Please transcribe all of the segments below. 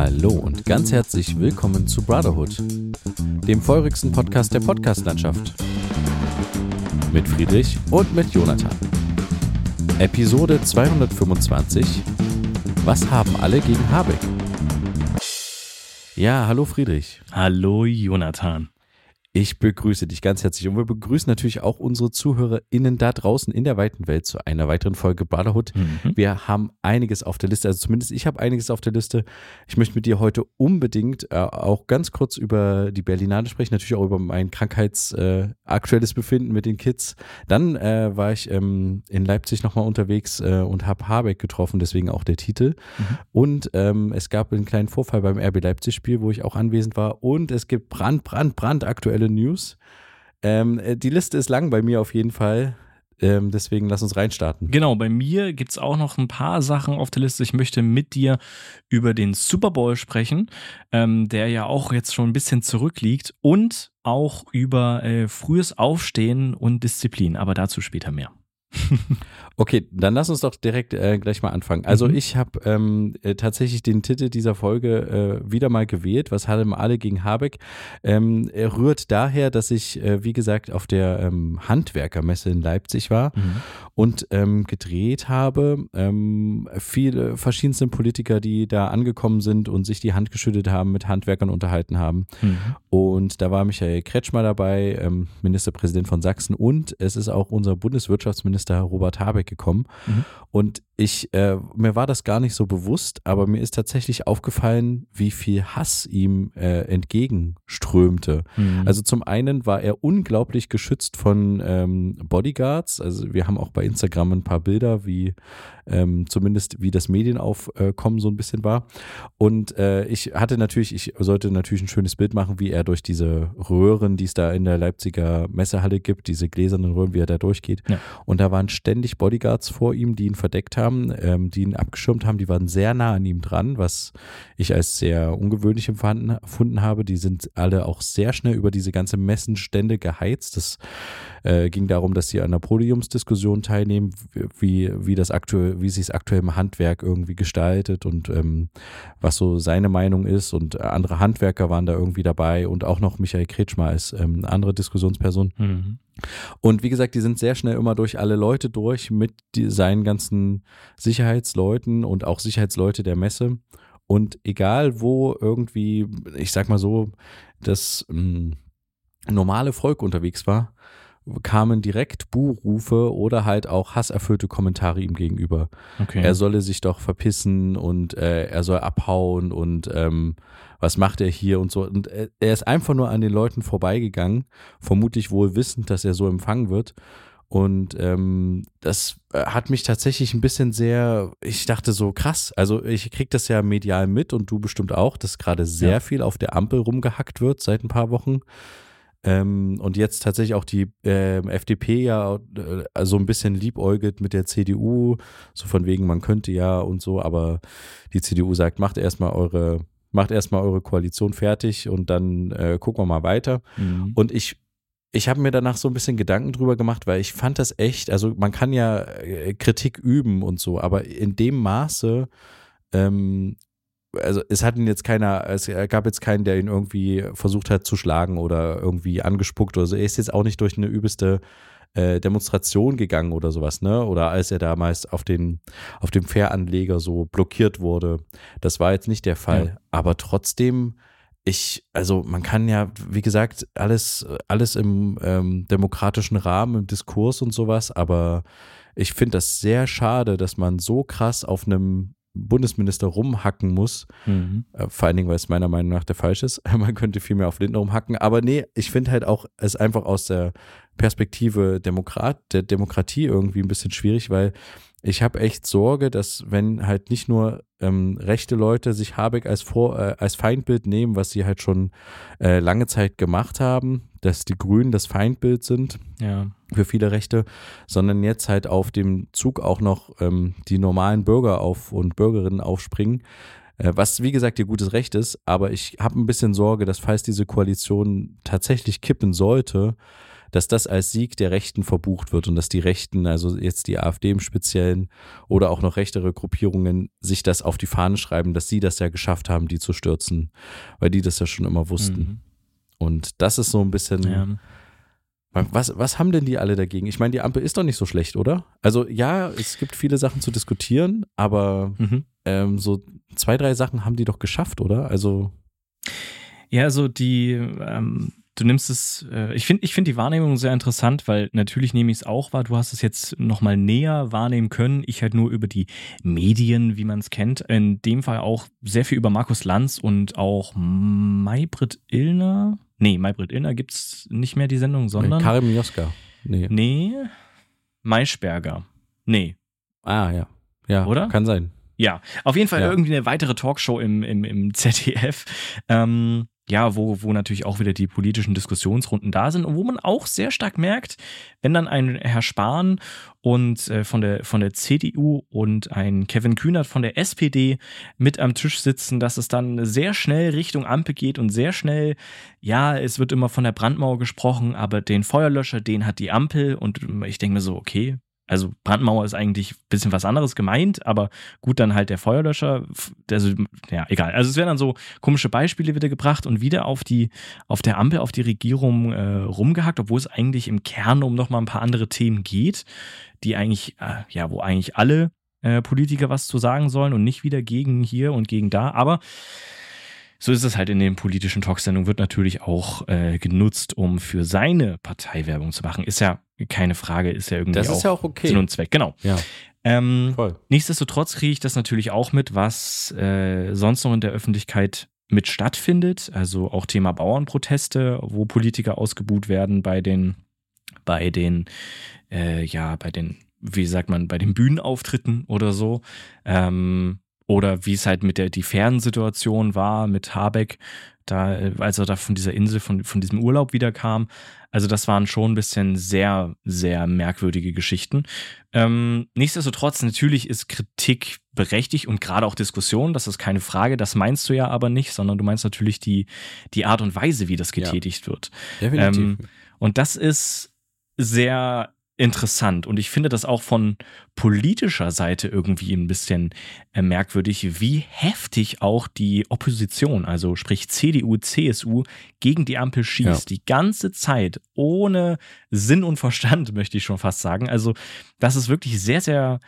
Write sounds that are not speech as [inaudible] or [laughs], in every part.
Hallo und ganz herzlich willkommen zu Brotherhood, dem feurigsten Podcast der Podcastlandschaft. Mit Friedrich und mit Jonathan. Episode 225. Was haben alle gegen Habeck? Ja, hallo Friedrich. Hallo Jonathan. Ich begrüße dich ganz herzlich und wir begrüßen natürlich auch unsere ZuhörerInnen da draußen in der weiten Welt zu einer weiteren Folge Brotherhood. Mhm. Wir haben einiges auf der Liste, also zumindest ich habe einiges auf der Liste. Ich möchte mit dir heute unbedingt äh, auch ganz kurz über die Berlinale sprechen, natürlich auch über mein krankheitsaktuelles äh, Befinden mit den Kids. Dann äh, war ich ähm, in Leipzig nochmal unterwegs äh, und habe Habeck getroffen, deswegen auch der Titel. Mhm. Und ähm, es gab einen kleinen Vorfall beim RB Leipzig-Spiel, wo ich auch anwesend war. Und es gibt Brand, Brand, Brand aktuell aktuelle News. Ähm, äh, die Liste ist lang bei mir auf jeden Fall. Ähm, deswegen lass uns reinstarten. Genau, bei mir gibt es auch noch ein paar Sachen auf der Liste. Ich möchte mit dir über den Super Bowl sprechen, ähm, der ja auch jetzt schon ein bisschen zurückliegt und auch über äh, frühes Aufstehen und Disziplin, aber dazu später mehr. [laughs] okay, dann lass uns doch direkt äh, gleich mal anfangen. Also mhm. ich habe ähm, äh, tatsächlich den Titel dieser Folge äh, wieder mal gewählt. Was haben alle gegen Habeck? Ähm, er rührt daher, dass ich, äh, wie gesagt, auf der ähm, Handwerkermesse in Leipzig war mhm. und ähm, gedreht habe. Ähm, viele verschiedenste Politiker, die da angekommen sind und sich die Hand geschüttet haben, mit Handwerkern unterhalten haben. Mhm. Und da war Michael Kretschmer dabei, ähm, Ministerpräsident von Sachsen und es ist auch unser Bundeswirtschaftsminister Robert Habeck gekommen. Mhm. Und ich, äh, mir war das gar nicht so bewusst, aber mir ist tatsächlich aufgefallen, wie viel Hass ihm äh, entgegenströmte. Mhm. Also zum einen war er unglaublich geschützt von ähm, Bodyguards. Also wir haben auch bei Instagram ein paar Bilder, wie ähm, zumindest wie das Medienaufkommen so ein bisschen war. Und äh, ich hatte natürlich, ich sollte natürlich ein schönes Bild machen, wie er durch diese Röhren, die es da in der Leipziger Messehalle gibt, diese gläsernen Röhren, wie er da durchgeht. Ja. Und da waren ständig Bodyguards vor ihm, die ihn verdeckt haben haben, ähm, die ihn abgeschirmt haben, die waren sehr nah an ihm dran, was ich als sehr ungewöhnlich empfunden, habe. Die sind alle auch sehr schnell über diese ganze Messenstände geheizt. Das äh, ging darum, dass sie an einer Podiumsdiskussion teilnehmen, wie, wie das aktuell, wie sich es aktuell im Handwerk irgendwie gestaltet und ähm, was so seine Meinung ist. Und andere Handwerker waren da irgendwie dabei und auch noch Michael Kretschmer als ähm, andere Diskussionsperson. Mhm. Und wie gesagt, die sind sehr schnell immer durch alle Leute durch mit die, seinen ganzen Sicherheitsleuten und auch Sicherheitsleute der Messe. Und egal wo irgendwie, ich sag mal so, das ähm, normale Volk unterwegs war, kamen direkt Buhrufe oder halt auch hasserfüllte Kommentare ihm gegenüber. Okay. Er solle sich doch verpissen und äh, er soll abhauen und ähm, was macht er hier und so. Und er ist einfach nur an den Leuten vorbeigegangen, vermutlich wohl wissend, dass er so empfangen wird. Und ähm, das äh, hat mich tatsächlich ein bisschen sehr, ich dachte so krass, also ich krieg das ja medial mit und du bestimmt auch, dass gerade sehr ja. viel auf der Ampel rumgehackt wird seit ein paar Wochen. Ähm, und jetzt tatsächlich auch die äh, FDP ja äh, so ein bisschen liebäugelt mit der CDU, so von wegen, man könnte ja und so, aber die CDU sagt, macht erstmal eure, macht erstmal eure Koalition fertig und dann äh, gucken wir mal weiter. Mhm. Und ich ich habe mir danach so ein bisschen Gedanken drüber gemacht, weil ich fand das echt, also man kann ja äh, Kritik üben und so, aber in dem Maße ähm, also es hat ihn jetzt keiner, es gab jetzt keinen, der ihn irgendwie versucht hat zu schlagen oder irgendwie angespuckt oder so. Er ist jetzt auch nicht durch eine übelste äh, Demonstration gegangen oder sowas, ne? Oder als er damals auf den, auf dem Fähranleger so blockiert wurde. Das war jetzt nicht der Fall. Ja. Aber trotzdem, ich, also man kann ja, wie gesagt, alles, alles im ähm, demokratischen Rahmen, im Diskurs und sowas, aber ich finde das sehr schade, dass man so krass auf einem Bundesminister rumhacken muss. Mhm. Äh, vor allen Dingen, weil es meiner Meinung nach der falsch ist. [laughs] Man könnte viel mehr auf Lindner rumhacken. Aber nee, ich finde halt auch es einfach aus der Perspektive Demokrat, der Demokratie irgendwie ein bisschen schwierig, weil ich habe echt Sorge, dass wenn halt nicht nur ähm, rechte Leute sich Habeck als, Vor äh, als Feindbild nehmen, was sie halt schon äh, lange Zeit gemacht haben, dass die Grünen das Feindbild sind ja. für viele Rechte, sondern jetzt halt auf dem Zug auch noch ähm, die normalen Bürger auf und Bürgerinnen aufspringen, äh, was wie gesagt ihr gutes Recht ist, aber ich habe ein bisschen Sorge, dass falls diese Koalition tatsächlich kippen sollte, dass das als Sieg der Rechten verbucht wird und dass die Rechten, also jetzt die AfD im Speziellen oder auch noch rechtere Gruppierungen, sich das auf die Fahne schreiben, dass sie das ja geschafft haben, die zu stürzen, weil die das ja schon immer wussten. Mhm. Und das ist so ein bisschen. Ja. Was, was haben denn die alle dagegen? Ich meine, die Ampel ist doch nicht so schlecht, oder? Also ja, es gibt viele Sachen zu diskutieren, aber mhm. ähm, so zwei, drei Sachen haben die doch geschafft, oder? Also. Ja, also die, ähm, du nimmst es, äh, ich finde ich find die Wahrnehmung sehr interessant, weil natürlich nehme ich es auch wahr, du hast es jetzt nochmal näher wahrnehmen können, ich halt nur über die Medien, wie man es kennt. In dem Fall auch sehr viel über Markus Lanz und auch Maybrit Illner. Nee, Maybrit Illner gibt es nicht mehr die Sendung, sondern. Nee, Karim Joska. Nee. Nee, Maischberger. Nee. Ah, ja. Ja, oder? Kann sein. Ja, auf jeden Fall ja. irgendwie eine weitere Talkshow im, im, im [laughs] ZDF. Ähm, ja, wo, wo natürlich auch wieder die politischen Diskussionsrunden da sind und wo man auch sehr stark merkt, wenn dann ein Herr Spahn und äh, von, der, von der CDU und ein Kevin Kühnert von der SPD mit am Tisch sitzen, dass es dann sehr schnell Richtung Ampel geht und sehr schnell, ja, es wird immer von der Brandmauer gesprochen, aber den Feuerlöscher, den hat die Ampel und ich denke mir so, okay, also Brandmauer ist eigentlich ein bisschen was anderes gemeint, aber gut, dann halt der Feuerlöscher. Also, ja, egal. Also es werden dann so komische Beispiele wieder gebracht und wieder auf die, auf der Ampel, auf die Regierung äh, rumgehackt, obwohl es eigentlich im Kern um nochmal ein paar andere Themen geht, die eigentlich, äh, ja, wo eigentlich alle äh, Politiker was zu sagen sollen und nicht wieder gegen hier und gegen da. Aber so ist es halt in den politischen Talksendungen, wird natürlich auch äh, genutzt, um für seine Partei Werbung zu machen. Ist ja keine Frage, ist ja irgendwie das ist auch, ja auch okay. Sinn und Zweck. Genau. Ja. Ähm, Voll. Nichtsdestotrotz kriege ich das natürlich auch mit, was äh, sonst noch in der Öffentlichkeit mit stattfindet. Also auch Thema Bauernproteste, wo Politiker ausgebuht werden bei den, bei den, äh, ja, bei den, wie sagt man, bei den Bühnenauftritten oder so. Ähm, oder wie es halt mit der die Fernsituation war mit Habeck, da, als er da von dieser Insel, von, von diesem Urlaub wiederkam. Also das waren schon ein bisschen sehr, sehr merkwürdige Geschichten. Ähm, nichtsdestotrotz, natürlich ist Kritik berechtigt und gerade auch Diskussion, das ist keine Frage, das meinst du ja aber nicht, sondern du meinst natürlich die, die Art und Weise, wie das getätigt ja. wird. Definitiv. Ähm, und das ist sehr interessant. Und ich finde das auch von politischer Seite irgendwie ein bisschen äh, merkwürdig, wie heftig auch die Opposition, also sprich CDU, CSU, gegen die Ampel schießt. Ja. Die ganze Zeit ohne Sinn und Verstand, [laughs] möchte ich schon fast sagen. Also das ist wirklich sehr, sehr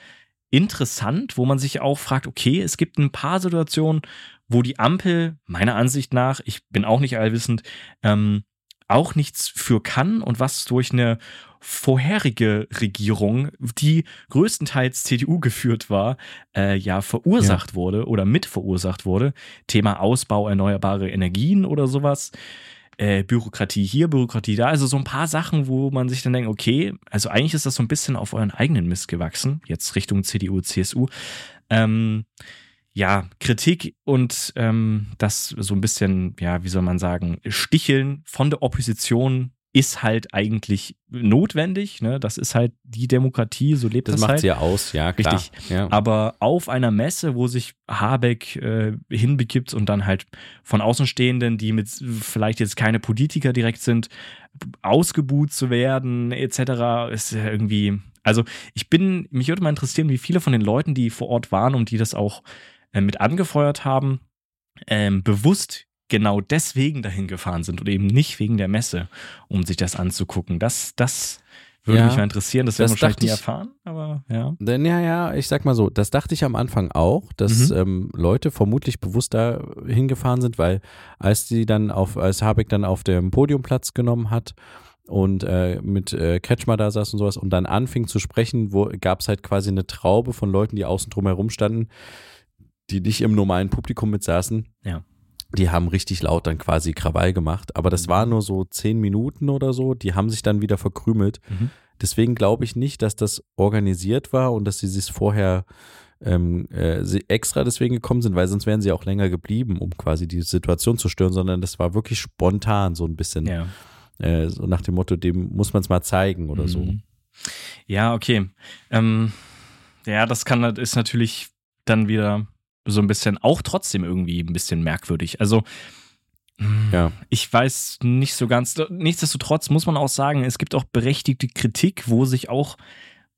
interessant, wo man sich auch fragt, okay, es gibt ein paar Situationen, wo die Ampel meiner Ansicht nach, ich bin auch nicht allwissend, ähm, auch nichts für kann und was durch eine vorherige Regierung, die größtenteils CDU geführt war, äh, ja verursacht ja. wurde oder mitverursacht wurde. Thema Ausbau erneuerbare Energien oder sowas. Äh, Bürokratie hier, Bürokratie da. Also so ein paar Sachen, wo man sich dann denkt, okay, also eigentlich ist das so ein bisschen auf euren eigenen Mist gewachsen, jetzt Richtung CDU, CSU. Ähm, ja, Kritik und ähm, das so ein bisschen, ja, wie soll man sagen, Sticheln von der Opposition ist halt eigentlich notwendig. Ne? Das ist halt die Demokratie, so lebt das. Das macht halt. sie ja aus, ja, klar. Richtig. Ja. Aber auf einer Messe, wo sich Habeck äh, hinbegibt und dann halt von Außenstehenden, die mit vielleicht jetzt keine Politiker direkt sind, ausgebuht zu werden, etc., ist ja irgendwie. Also, ich bin, mich würde mal interessieren, wie viele von den Leuten, die vor Ort waren und die das auch äh, mit angefeuert haben, ähm, bewusst genau deswegen dahin gefahren sind und eben nicht wegen der Messe, um sich das anzugucken. Das, das würde ja, mich mal interessieren. Das werden wir wahrscheinlich nie erfahren, aber ja. Denn ja, ja, ich sag mal so, das dachte ich am Anfang auch, dass mhm. ähm, Leute vermutlich bewusst da hingefahren sind, weil als die dann auf, als Habeck dann auf dem Podium Platz genommen hat und äh, mit äh, Kretschmer da saß und sowas und dann anfing zu sprechen, gab es halt quasi eine Traube von Leuten, die außen drum herum standen, die nicht im normalen Publikum mitsaßen. Ja die haben richtig laut dann quasi Krawall gemacht. Aber das mhm. war nur so zehn Minuten oder so. Die haben sich dann wieder verkrümelt. Mhm. Deswegen glaube ich nicht, dass das organisiert war und dass sie sich vorher ähm, äh, extra deswegen gekommen sind, weil sonst wären sie auch länger geblieben, um quasi die Situation zu stören, sondern das war wirklich spontan so ein bisschen. Ja. Äh, so nach dem Motto, dem muss man es mal zeigen oder mhm. so. Ja, okay. Ähm, ja, das kann ist natürlich dann wieder so ein bisschen auch trotzdem irgendwie ein bisschen merkwürdig. Also Ja. Ich weiß nicht so ganz. Nichtsdestotrotz muss man auch sagen, es gibt auch berechtigte Kritik, wo sich auch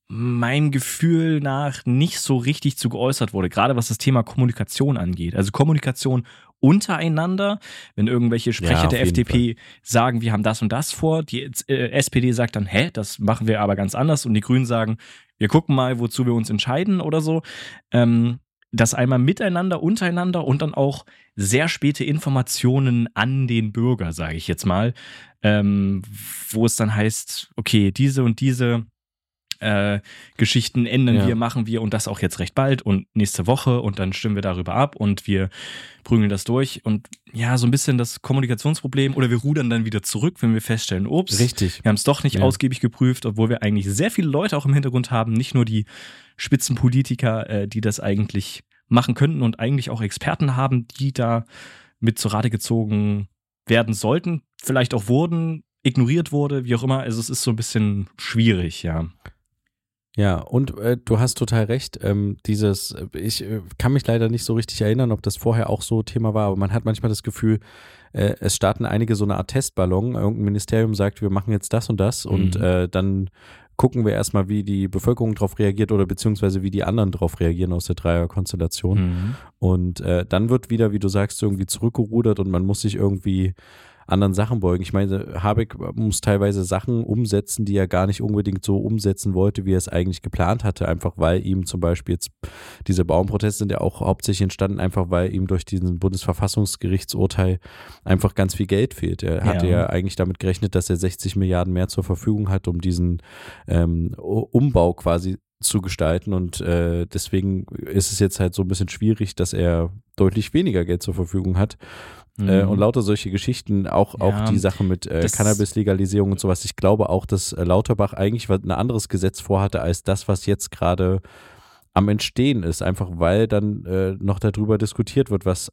meinem Gefühl nach nicht so richtig zu geäußert wurde, gerade was das Thema Kommunikation angeht. Also Kommunikation untereinander, wenn irgendwelche Sprecher ja, der FDP Fall. sagen, wir haben das und das vor, die äh, SPD sagt dann, hä, das machen wir aber ganz anders und die Grünen sagen, wir gucken mal, wozu wir uns entscheiden oder so. Ähm, das einmal miteinander, untereinander und dann auch sehr späte Informationen an den Bürger, sage ich jetzt mal, ähm, wo es dann heißt, okay, diese und diese äh, Geschichten ändern ja. wir, machen wir und das auch jetzt recht bald und nächste Woche und dann stimmen wir darüber ab und wir prügeln das durch und ja, so ein bisschen das Kommunikationsproblem oder wir rudern dann wieder zurück, wenn wir feststellen, ups, Richtig. wir haben es doch nicht ja. ausgiebig geprüft, obwohl wir eigentlich sehr viele Leute auch im Hintergrund haben, nicht nur die Spitzenpolitiker, äh, die das eigentlich machen könnten und eigentlich auch Experten haben, die da mit zur Rate gezogen werden sollten, vielleicht auch wurden, ignoriert wurde, wie auch immer. Also es ist so ein bisschen schwierig, ja. Ja, und äh, du hast total recht. Ähm, dieses, ich äh, kann mich leider nicht so richtig erinnern, ob das vorher auch so Thema war, aber man hat manchmal das Gefühl, äh, es starten einige so eine Art Testballon. Irgendein Ministerium sagt, wir machen jetzt das und das mhm. und äh, dann gucken wir erstmal, wie die Bevölkerung darauf reagiert oder beziehungsweise wie die anderen darauf reagieren aus der Dreierkonstellation. Mhm. Und äh, dann wird wieder, wie du sagst, irgendwie zurückgerudert und man muss sich irgendwie anderen Sachen beugen. Ich meine, Habeck muss teilweise Sachen umsetzen, die er gar nicht unbedingt so umsetzen wollte, wie er es eigentlich geplant hatte, einfach weil ihm zum Beispiel jetzt diese Bauernproteste sind ja auch hauptsächlich entstanden, einfach weil ihm durch diesen Bundesverfassungsgerichtsurteil einfach ganz viel Geld fehlt. Er ja. hatte ja eigentlich damit gerechnet, dass er 60 Milliarden mehr zur Verfügung hat, um diesen ähm, Umbau quasi zu gestalten und äh, deswegen ist es jetzt halt so ein bisschen schwierig, dass er deutlich weniger Geld zur Verfügung hat äh, mhm. Äh, und lauter solche Geschichten, auch, ja, auch die Sache mit äh, Cannabis-Legalisierung und sowas. Ich glaube auch, dass äh, Lauterbach eigentlich ein anderes Gesetz vorhatte als das, was jetzt gerade am Entstehen ist, einfach weil dann äh, noch darüber diskutiert wird, was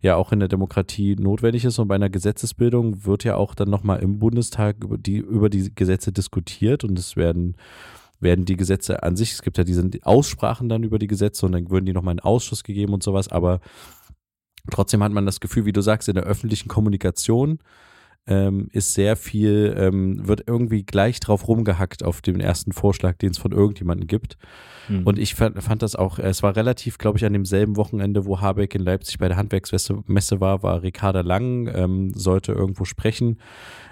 ja auch in der Demokratie notwendig ist. Und bei einer Gesetzesbildung wird ja auch dann nochmal im Bundestag über die, über die Gesetze diskutiert und es werden werden die Gesetze an sich, es gibt ja diese Aussprachen dann über die Gesetze und dann würden die nochmal in Ausschuss gegeben und sowas, aber Trotzdem hat man das Gefühl, wie du sagst, in der öffentlichen Kommunikation ähm, ist sehr viel, ähm, wird irgendwie gleich drauf rumgehackt auf den ersten Vorschlag, den es von irgendjemandem gibt. Mhm. Und ich fand, fand, das auch, es war relativ, glaube ich, an demselben Wochenende, wo Habeck in Leipzig bei der Handwerksmesse war, war Ricarda Lang, ähm, sollte irgendwo sprechen.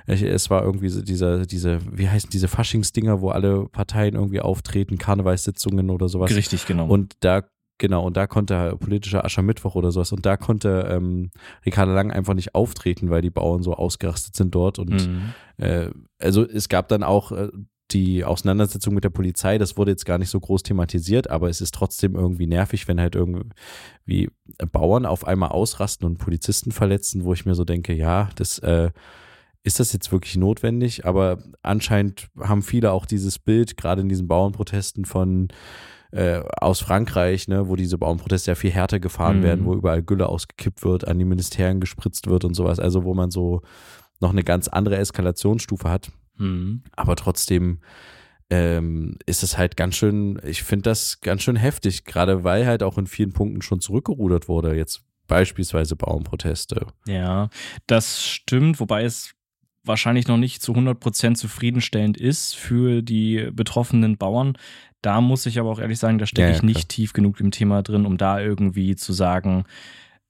Es war irgendwie dieser, diese, wie heißen diese Faschingsdinger, wo alle Parteien irgendwie auftreten, Karnevalssitzungen oder sowas. Richtig, genau. Und da Genau, und da konnte politischer Aschermittwoch oder sowas. Und da konnte ähm, Ricardo Lang einfach nicht auftreten, weil die Bauern so ausgerastet sind dort. Und mhm. äh, also es gab dann auch äh, die Auseinandersetzung mit der Polizei, das wurde jetzt gar nicht so groß thematisiert, aber es ist trotzdem irgendwie nervig, wenn halt irgendwie Bauern auf einmal ausrasten und Polizisten verletzen, wo ich mir so denke, ja, das äh, ist das jetzt wirklich notwendig? Aber anscheinend haben viele auch dieses Bild, gerade in diesen Bauernprotesten von äh, aus Frankreich, ne, wo diese Bauernproteste ja viel härter gefahren mhm. werden, wo überall Gülle ausgekippt wird, an die Ministerien gespritzt wird und sowas. Also wo man so noch eine ganz andere Eskalationsstufe hat. Mhm. Aber trotzdem ähm, ist es halt ganz schön, ich finde das ganz schön heftig, gerade weil halt auch in vielen Punkten schon zurückgerudert wurde. Jetzt beispielsweise Bauernproteste. Ja, das stimmt, wobei es wahrscheinlich noch nicht zu 100% zufriedenstellend ist für die betroffenen Bauern. Da muss ich aber auch ehrlich sagen, da stecke ja, ja, ich nicht tief genug im Thema drin, um da irgendwie zu sagen,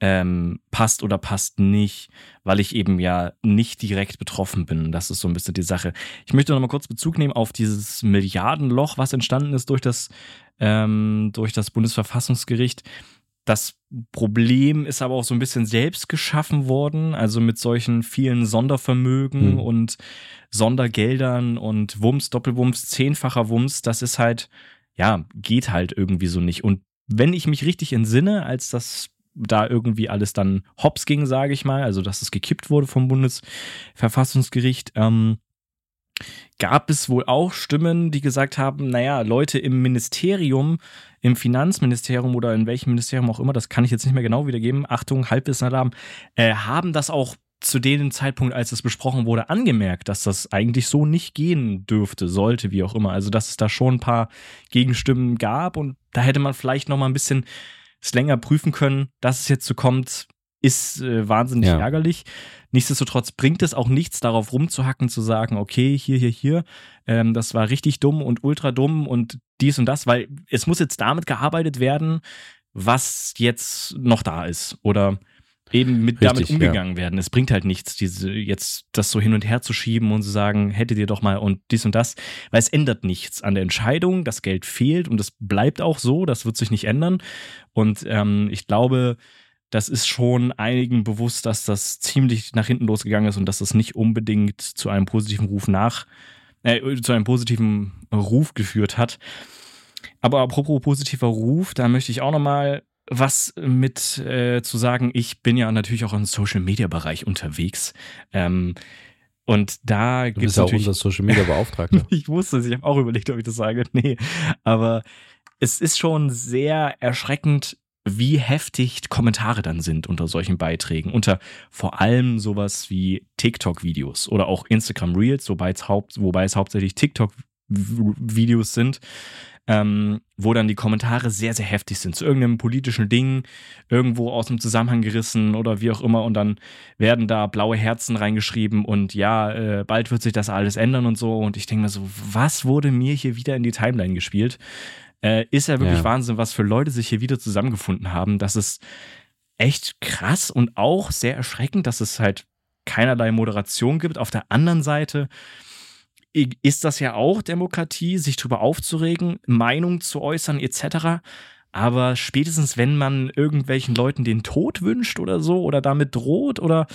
ähm, passt oder passt nicht, weil ich eben ja nicht direkt betroffen bin. Das ist so ein bisschen die Sache. Ich möchte noch mal kurz Bezug nehmen auf dieses Milliardenloch, was entstanden ist durch das, ähm, durch das Bundesverfassungsgericht. Das Problem ist aber auch so ein bisschen selbst geschaffen worden, also mit solchen vielen Sondervermögen hm. und Sondergeldern und Wumms, Doppelwumms, zehnfacher Wumms, das ist halt, ja, geht halt irgendwie so nicht. Und wenn ich mich richtig entsinne, als das da irgendwie alles dann hops ging, sage ich mal, also dass es gekippt wurde vom Bundesverfassungsgericht, ähm, gab es wohl auch Stimmen, die gesagt haben, naja, Leute im Ministerium, im Finanzministerium oder in welchem Ministerium auch immer, das kann ich jetzt nicht mehr genau wiedergeben, Achtung, Halbwissenalarm, äh, haben das auch zu dem Zeitpunkt, als es besprochen wurde, angemerkt, dass das eigentlich so nicht gehen dürfte, sollte, wie auch immer. Also, dass es da schon ein paar Gegenstimmen gab und da hätte man vielleicht noch mal ein bisschen länger prüfen können, dass es jetzt so kommt, ist äh, wahnsinnig Ja. ärgerlich. Nichtsdestotrotz bringt es auch nichts, darauf rumzuhacken, zu sagen, okay, hier, hier, hier, ähm, das war richtig dumm und ultra dumm und dies und das, weil es muss jetzt damit gearbeitet werden, was jetzt noch da ist. Oder eben mit damit Richtig, umgegangen werden. Es bringt halt nichts, diese jetzt das so hin und her zu schieben und zu sagen, hättet ihr doch mal und dies und das, weil es ändert nichts an der Entscheidung. Das Geld fehlt und es bleibt auch so. Das wird sich nicht ändern. Und ähm, ich glaube, das ist schon einigen bewusst, dass das ziemlich nach hinten losgegangen ist und dass das nicht unbedingt zu einem positiven Ruf nach, äh, zu einem positiven Ruf geführt hat. Aber apropos positiver Ruf, da möchte ich auch nochmal was mit äh, zu sagen. Ich bin ja natürlich auch im Social Media Bereich unterwegs. Ähm, und da Du gibt bist es ja auch unser Social Media Beauftragter. [laughs] ich wusste es, ich habe auch überlegt, ob ich das sage. Nee, aber es ist schon sehr erschreckend, wie heftig Kommentare dann sind unter solchen Beiträgen. Unter vor allem sowas wie TikTok-Videos oder auch Instagram Reels, wobei es, haupt, wobei es hauptsächlich TikTok-Videos sind. Ähm, wo dann die Kommentare sehr, sehr heftig sind zu irgendeinem politischen Ding, irgendwo aus dem Zusammenhang gerissen oder wie auch immer. Und dann werden da blaue Herzen reingeschrieben und ja, äh, bald wird sich das alles ändern und so. Und ich denke mir so, was wurde mir hier wieder in die Timeline gespielt? Äh, ist ja wirklich Ja. Wahnsinn, was für Leute sich hier wieder zusammengefunden haben. Das ist echt krass und auch sehr erschreckend, dass es halt keinerlei Moderation gibt. Auf der anderen Seite ist das ja auch Demokratie, sich drüber aufzuregen, Meinung zu äußern etc. Aber spätestens, wenn man irgendwelchen Leuten den Tod wünscht oder so oder damit droht oder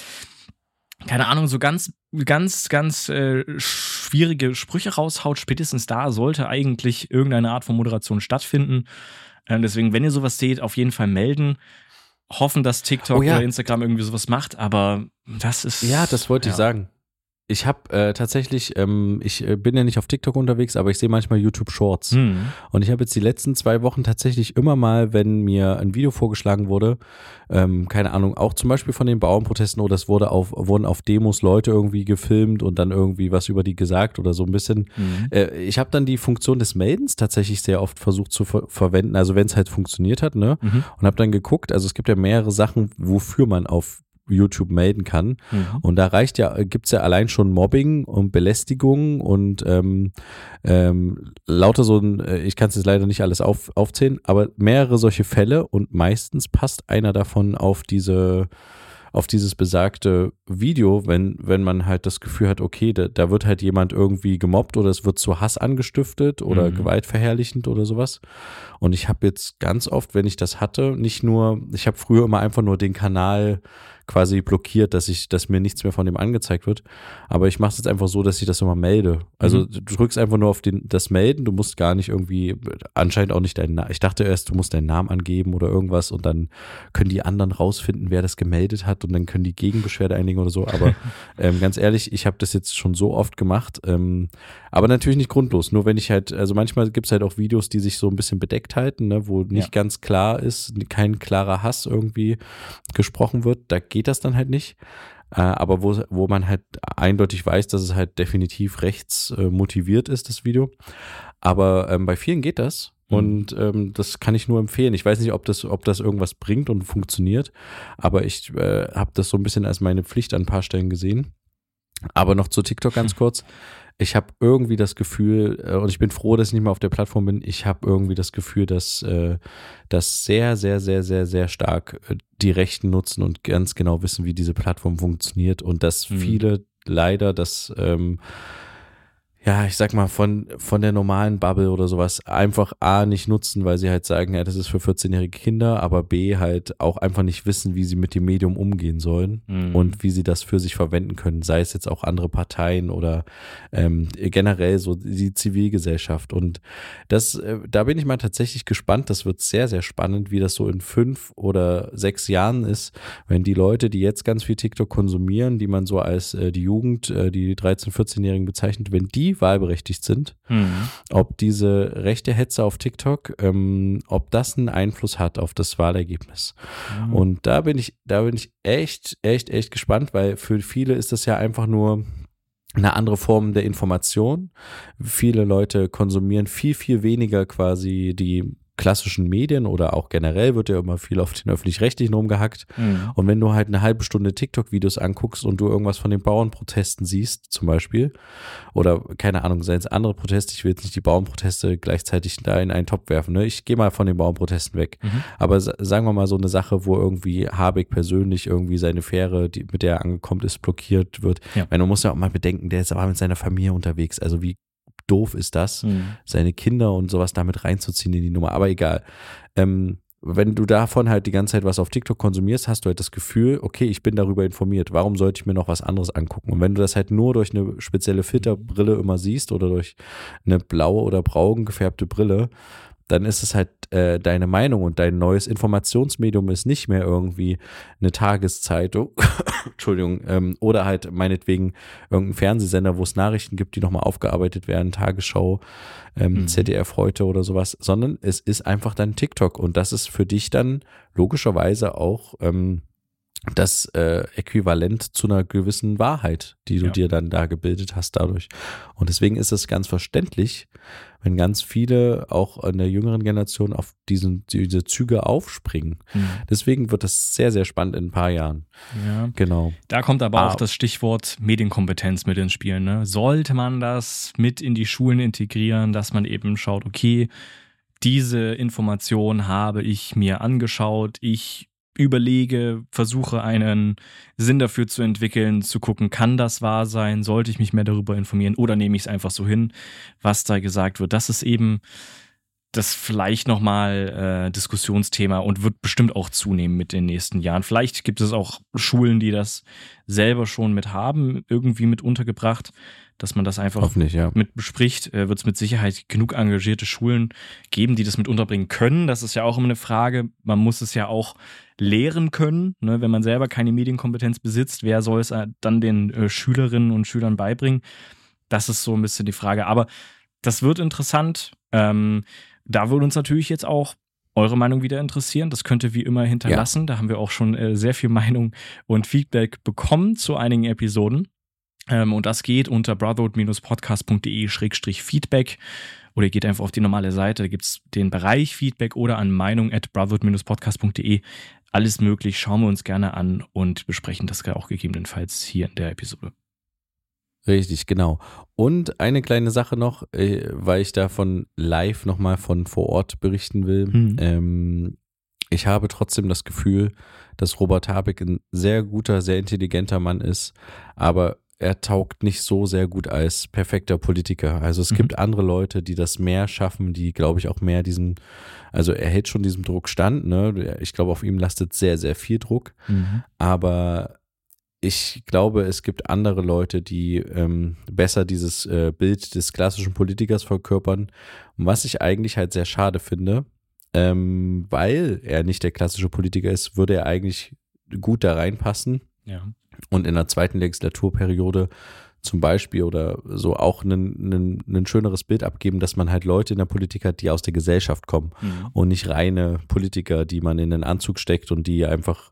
keine Ahnung, so ganz, ganz, ganz äh, schwierige Sprüche raushaut, spätestens da sollte eigentlich irgendeine Art von Moderation stattfinden. Äh, deswegen, wenn ihr sowas seht, auf jeden Fall melden. Hoffen, dass TikTok Oh ja. oder Instagram irgendwie sowas macht, aber das ist. Ja, das wollte ich ja. sagen. Ich habe äh, tatsächlich, ähm, ich äh, bin ja nicht auf TikTok unterwegs, aber ich sehe manchmal YouTube Shorts. Hm. Und ich habe jetzt die letzten zwei Wochen tatsächlich immer mal, wenn mir ein Video vorgeschlagen wurde, ähm, keine Ahnung, auch zum Beispiel von den Bauernprotesten oder es wurde auf, wurden auf Demos Leute irgendwie gefilmt und dann irgendwie was über die gesagt oder so ein bisschen. Mhm. Äh, ich habe dann die Funktion des Meldens tatsächlich sehr oft versucht zu ver verwenden, also wenn es halt funktioniert hat, ne? Mhm. Und habe dann geguckt, also es gibt ja mehrere Sachen, wofür man auf YouTube melden kann. Mhm. Und da reicht ja, gibt's ja allein schon Mobbing und Belästigung und ähm, ähm, lauter so ein, äh, ich kann es jetzt leider nicht alles auf, aufzählen, aber mehrere solche Fälle und meistens passt einer davon auf diese auf dieses besagte Video, wenn, wenn man halt das Gefühl hat, okay, da, da wird halt jemand irgendwie gemobbt oder es wird zu Hass angestiftet oder Mhm. gewaltverherrlichend oder sowas. Und ich habe jetzt ganz oft, wenn ich das hatte, nicht nur, ich habe früher immer einfach nur den Kanal quasi blockiert, dass ich, dass mir nichts mehr von dem angezeigt wird. Aber ich mache es jetzt einfach so, dass ich das immer melde. Also Mhm. du drückst einfach nur auf den, das Melden, du musst gar nicht irgendwie, anscheinend auch nicht deinen Namen. Ich dachte erst, du musst deinen Namen angeben oder irgendwas und dann können die anderen rausfinden, wer das gemeldet hat und dann können die Gegenbeschwerde einlegen oder so. Aber [laughs] ähm, ganz ehrlich, ich habe das jetzt schon so oft gemacht. Ähm, aber natürlich nicht grundlos. Nur wenn ich halt, also manchmal gibt es halt auch Videos, die sich so ein bisschen bedeckt halten, ne, wo nicht Ja. ganz klar ist, kein klarer Hass irgendwie gesprochen wird. Da geht das dann halt nicht. Äh, aber wo, wo man halt eindeutig weiß, dass es halt definitiv rechts äh, motiviert ist, das Video. Aber ähm, bei vielen geht das. Mhm. Und ähm, das kann ich nur empfehlen. Ich weiß nicht, ob das, ob das irgendwas bringt und funktioniert, aber ich äh, habe das so ein bisschen als meine Pflicht an ein paar Stellen gesehen. Aber noch zu TikTok ganz [laughs] kurz. Ich habe irgendwie das Gefühl, äh, und ich bin froh, dass ich nicht mehr auf der Plattform bin, ich habe irgendwie das Gefühl, dass äh, das sehr, sehr, sehr, sehr, sehr stark äh, die Rechten nutzen und ganz genau wissen, wie diese Plattform funktioniert und dass Mhm. viele leider das ähm, ja, ich sag mal, von, von der normalen Bubble oder sowas einfach A nicht nutzen, weil sie halt sagen, ja, das ist für 14-jährige Kinder, aber B halt auch einfach nicht wissen, wie sie mit dem Medium umgehen sollen Mhm. und wie sie das für sich verwenden können, sei es jetzt auch andere Parteien oder ähm, generell so die Zivilgesellschaft. Und das, äh, da bin ich mal tatsächlich gespannt. Das wird sehr, sehr spannend, wie das so in fünf oder sechs Jahren ist, wenn die Leute, die jetzt ganz viel TikTok konsumieren, die man so als äh, die Jugend, äh, die 13-, 14-Jährigen bezeichnet, wenn die wahlberechtigt sind, Mhm. ob diese rechte Hetze auf TikTok, ähm, ob das einen Einfluss hat auf das Wahlergebnis. Mhm. Und da bin ich, da bin ich echt, echt, echt gespannt, weil für viele ist das ja einfach nur eine andere Form der Information. Viele Leute konsumieren viel, viel weniger quasi die klassischen Medien oder auch generell wird ja immer viel auf den öffentlich-rechtlichen rumgehackt. Mhm. Und wenn du halt eine halbe Stunde TikTok-Videos anguckst und du irgendwas von den Bauernprotesten siehst, zum Beispiel, oder keine Ahnung, seien es andere Proteste, ich will jetzt nicht die Bauernproteste gleichzeitig da in einen Topf werfen. Ne? Ich gehe mal von den Bauernprotesten weg. Mhm. Aber sagen wir mal so eine Sache, wo irgendwie Habeck persönlich irgendwie seine Fähre, die, mit der er angekommen ist, blockiert wird. Ja. Weil man muss ja auch mal bedenken, der ist aber mit seiner Familie unterwegs. Also wie doof ist das, mhm. seine Kinder und sowas damit reinzuziehen in die Nummer. Aber egal. Ähm, wenn du davon halt die ganze Zeit was auf TikTok konsumierst, hast du halt das Gefühl, okay, ich bin darüber informiert. Warum sollte ich mir noch was anderes angucken? Und wenn du das halt nur durch eine spezielle Filterbrille immer siehst oder durch eine blaue oder braun gefärbte Brille, dann ist es halt äh, deine Meinung und dein neues Informationsmedium ist nicht mehr irgendwie eine Tageszeitung, [coughs] Entschuldigung, ähm, oder halt meinetwegen irgendein Fernsehsender, wo es Nachrichten gibt, die nochmal aufgearbeitet werden, Tagesschau, ähm, mhm. ZDF heute oder sowas, sondern es ist einfach dein TikTok und das ist für dich dann logischerweise auch ähm, das äh, Äquivalent zu einer gewissen Wahrheit, die du ja. dir dann da gebildet hast dadurch. Und deswegen ist es ganz verständlich, wenn ganz viele auch in der jüngeren Generation auf diesen, diese Züge aufspringen. Mhm. Deswegen wird das sehr, sehr spannend in ein paar Jahren. Ja. Genau. Da kommt aber ah. auch das Stichwort Medienkompetenz mit ins Spiel. Ne? Sollte man das mit in die Schulen integrieren, dass man eben schaut, okay, diese Information habe ich mir angeschaut, ich überlege, versuche einen Sinn dafür zu entwickeln, zu gucken, kann das wahr sein, sollte ich mich mehr darüber informieren oder nehme ich es einfach so hin, was da gesagt wird. Das ist eben das vielleicht nochmal äh, Diskussionsthema und wird bestimmt auch zunehmen mit den nächsten Jahren. Vielleicht gibt es auch Schulen, die das selber schon mit haben, irgendwie mit untergebracht dass man das einfach ja. mit bespricht, äh, wird es mit Sicherheit genug engagierte Schulen geben, die das mit unterbringen können. Das ist ja auch immer eine Frage. Man muss es ja auch lehren können. Ne? Wenn man selber keine Medienkompetenz besitzt, wer soll es äh, dann den äh, Schülerinnen und Schülern beibringen? Das ist so ein bisschen die Frage. Aber das wird interessant. Ähm, da würde uns natürlich jetzt auch eure Meinung wieder interessieren. Das könnt ihr wie immer hinterlassen. Ja. Da haben wir auch schon äh, sehr viel Meinung und Feedback bekommen zu einigen Episoden. Ähm, und das geht unter brotherhood-podcast.de-feedback oder ihr geht einfach auf die normale Seite, da gibt es den Bereich Feedback oder an meinung at brotherhood-podcast.de. Alles möglich, schauen wir uns gerne an und besprechen das auch gegebenenfalls hier in der Episode. Richtig, genau. Und eine kleine Sache noch, äh, weil ich davon live nochmal von vor Ort berichten will. Mhm. Ähm, ich habe trotzdem das Gefühl, dass Robert Habeck ein sehr guter, sehr intelligenter Mann ist, aber er taugt nicht so sehr gut als perfekter Politiker. Also es mhm. gibt andere Leute, die das mehr schaffen, die, glaube ich, auch mehr diesen, also er hält schon diesem Druck stand, ne? Ich glaube, auf ihm lastet sehr, sehr viel Druck. Mhm. Aber ich glaube, es gibt andere Leute, die ähm, besser dieses äh, Bild des klassischen Politikers verkörpern. Was ich eigentlich halt sehr schade finde, ähm, weil er nicht der klassische Politiker ist, würde er eigentlich gut da reinpassen. Ja. Und in der zweiten Legislaturperiode zum Beispiel oder so auch ein schöneres Bild abgeben, dass man halt Leute in der Politik hat, die aus der Gesellschaft kommen mhm. und nicht reine Politiker, die man in den Anzug steckt und die einfach,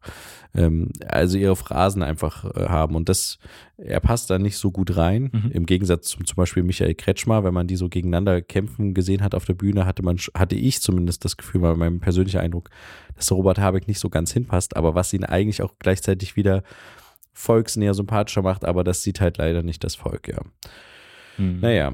ähm, also ihre Phrasen einfach äh, haben. Und das, er passt da nicht so gut rein. Mhm. Im Gegensatz zum zum Beispiel Michael Kretschmer, wenn man die so gegeneinander kämpfen gesehen hat auf der Bühne, hatte man, hatte ich zumindest das Gefühl, war mein persönlicher Eindruck, dass Robert Habeck nicht so ganz hinpasst, aber was ihn eigentlich auch gleichzeitig wieder volksnäher sympathischer macht, aber das sieht halt leider nicht das Volk, ja. Mhm. Naja,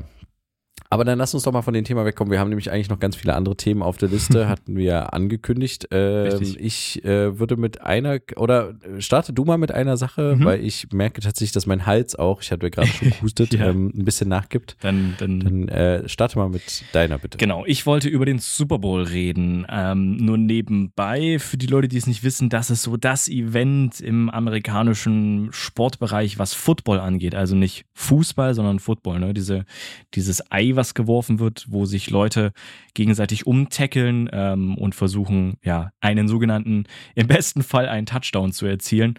aber dann lass uns doch mal von dem Thema wegkommen. Wir haben nämlich eigentlich noch ganz viele andere Themen auf der Liste, [laughs] hatten wir angekündigt. Ähm, ich äh, würde mit einer, oder starte du mal mit einer Sache, mhm. weil ich merke tatsächlich, dass mein Hals auch, ich hatte gerade schon [laughs] gehustet, ja. ähm, ein bisschen nachgibt. Dann, dann, dann äh, starte mal mit deiner bitte. Genau, ich wollte über den Super Bowl reden. Ähm, nur nebenbei, für die Leute, die es nicht wissen, das ist so das Event im amerikanischen Sportbereich, was Football angeht. Also nicht Fußball, sondern Football. Ne? Diese, dieses Ei was geworfen wird, wo sich Leute gegenseitig umtackeln ähm, und versuchen, ja, einen sogenannten, im besten Fall einen Touchdown zu erzielen.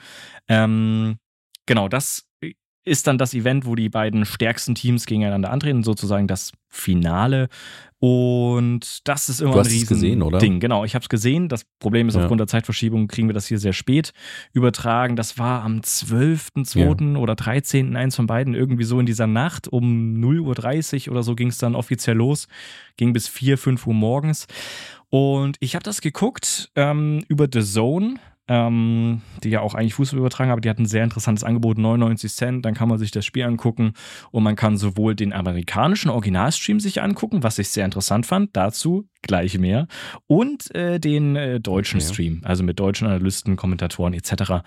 Ähm, genau, das ist dann das Event, wo die beiden stärksten Teams gegeneinander antreten, sozusagen das Finale. Und das ist immer du hast ein riesen gesehen, oder? Ding. Genau, ich habe es gesehen. Das Problem ist, ja. aufgrund der Zeitverschiebung kriegen wir das hier sehr spät übertragen. Das war am 12.02. Ja. oder 13. eins von beiden, irgendwie so in dieser Nacht um 0.30 Uhr oder so ging es dann offiziell los. Ging bis 4, 5 Uhr morgens. Und ich habe das geguckt ähm, über The Zone ähm, die ja auch eigentlich Fußball übertragen, aber die hatten ein sehr interessantes Angebot, 99 Cent, dann kann man sich das Spiel angucken und man kann sowohl den amerikanischen Originalstream sich angucken, was ich sehr interessant fand, dazu gleich mehr, und äh, den äh, deutschen okay. Stream, also mit deutschen Analysten, Kommentatoren etc.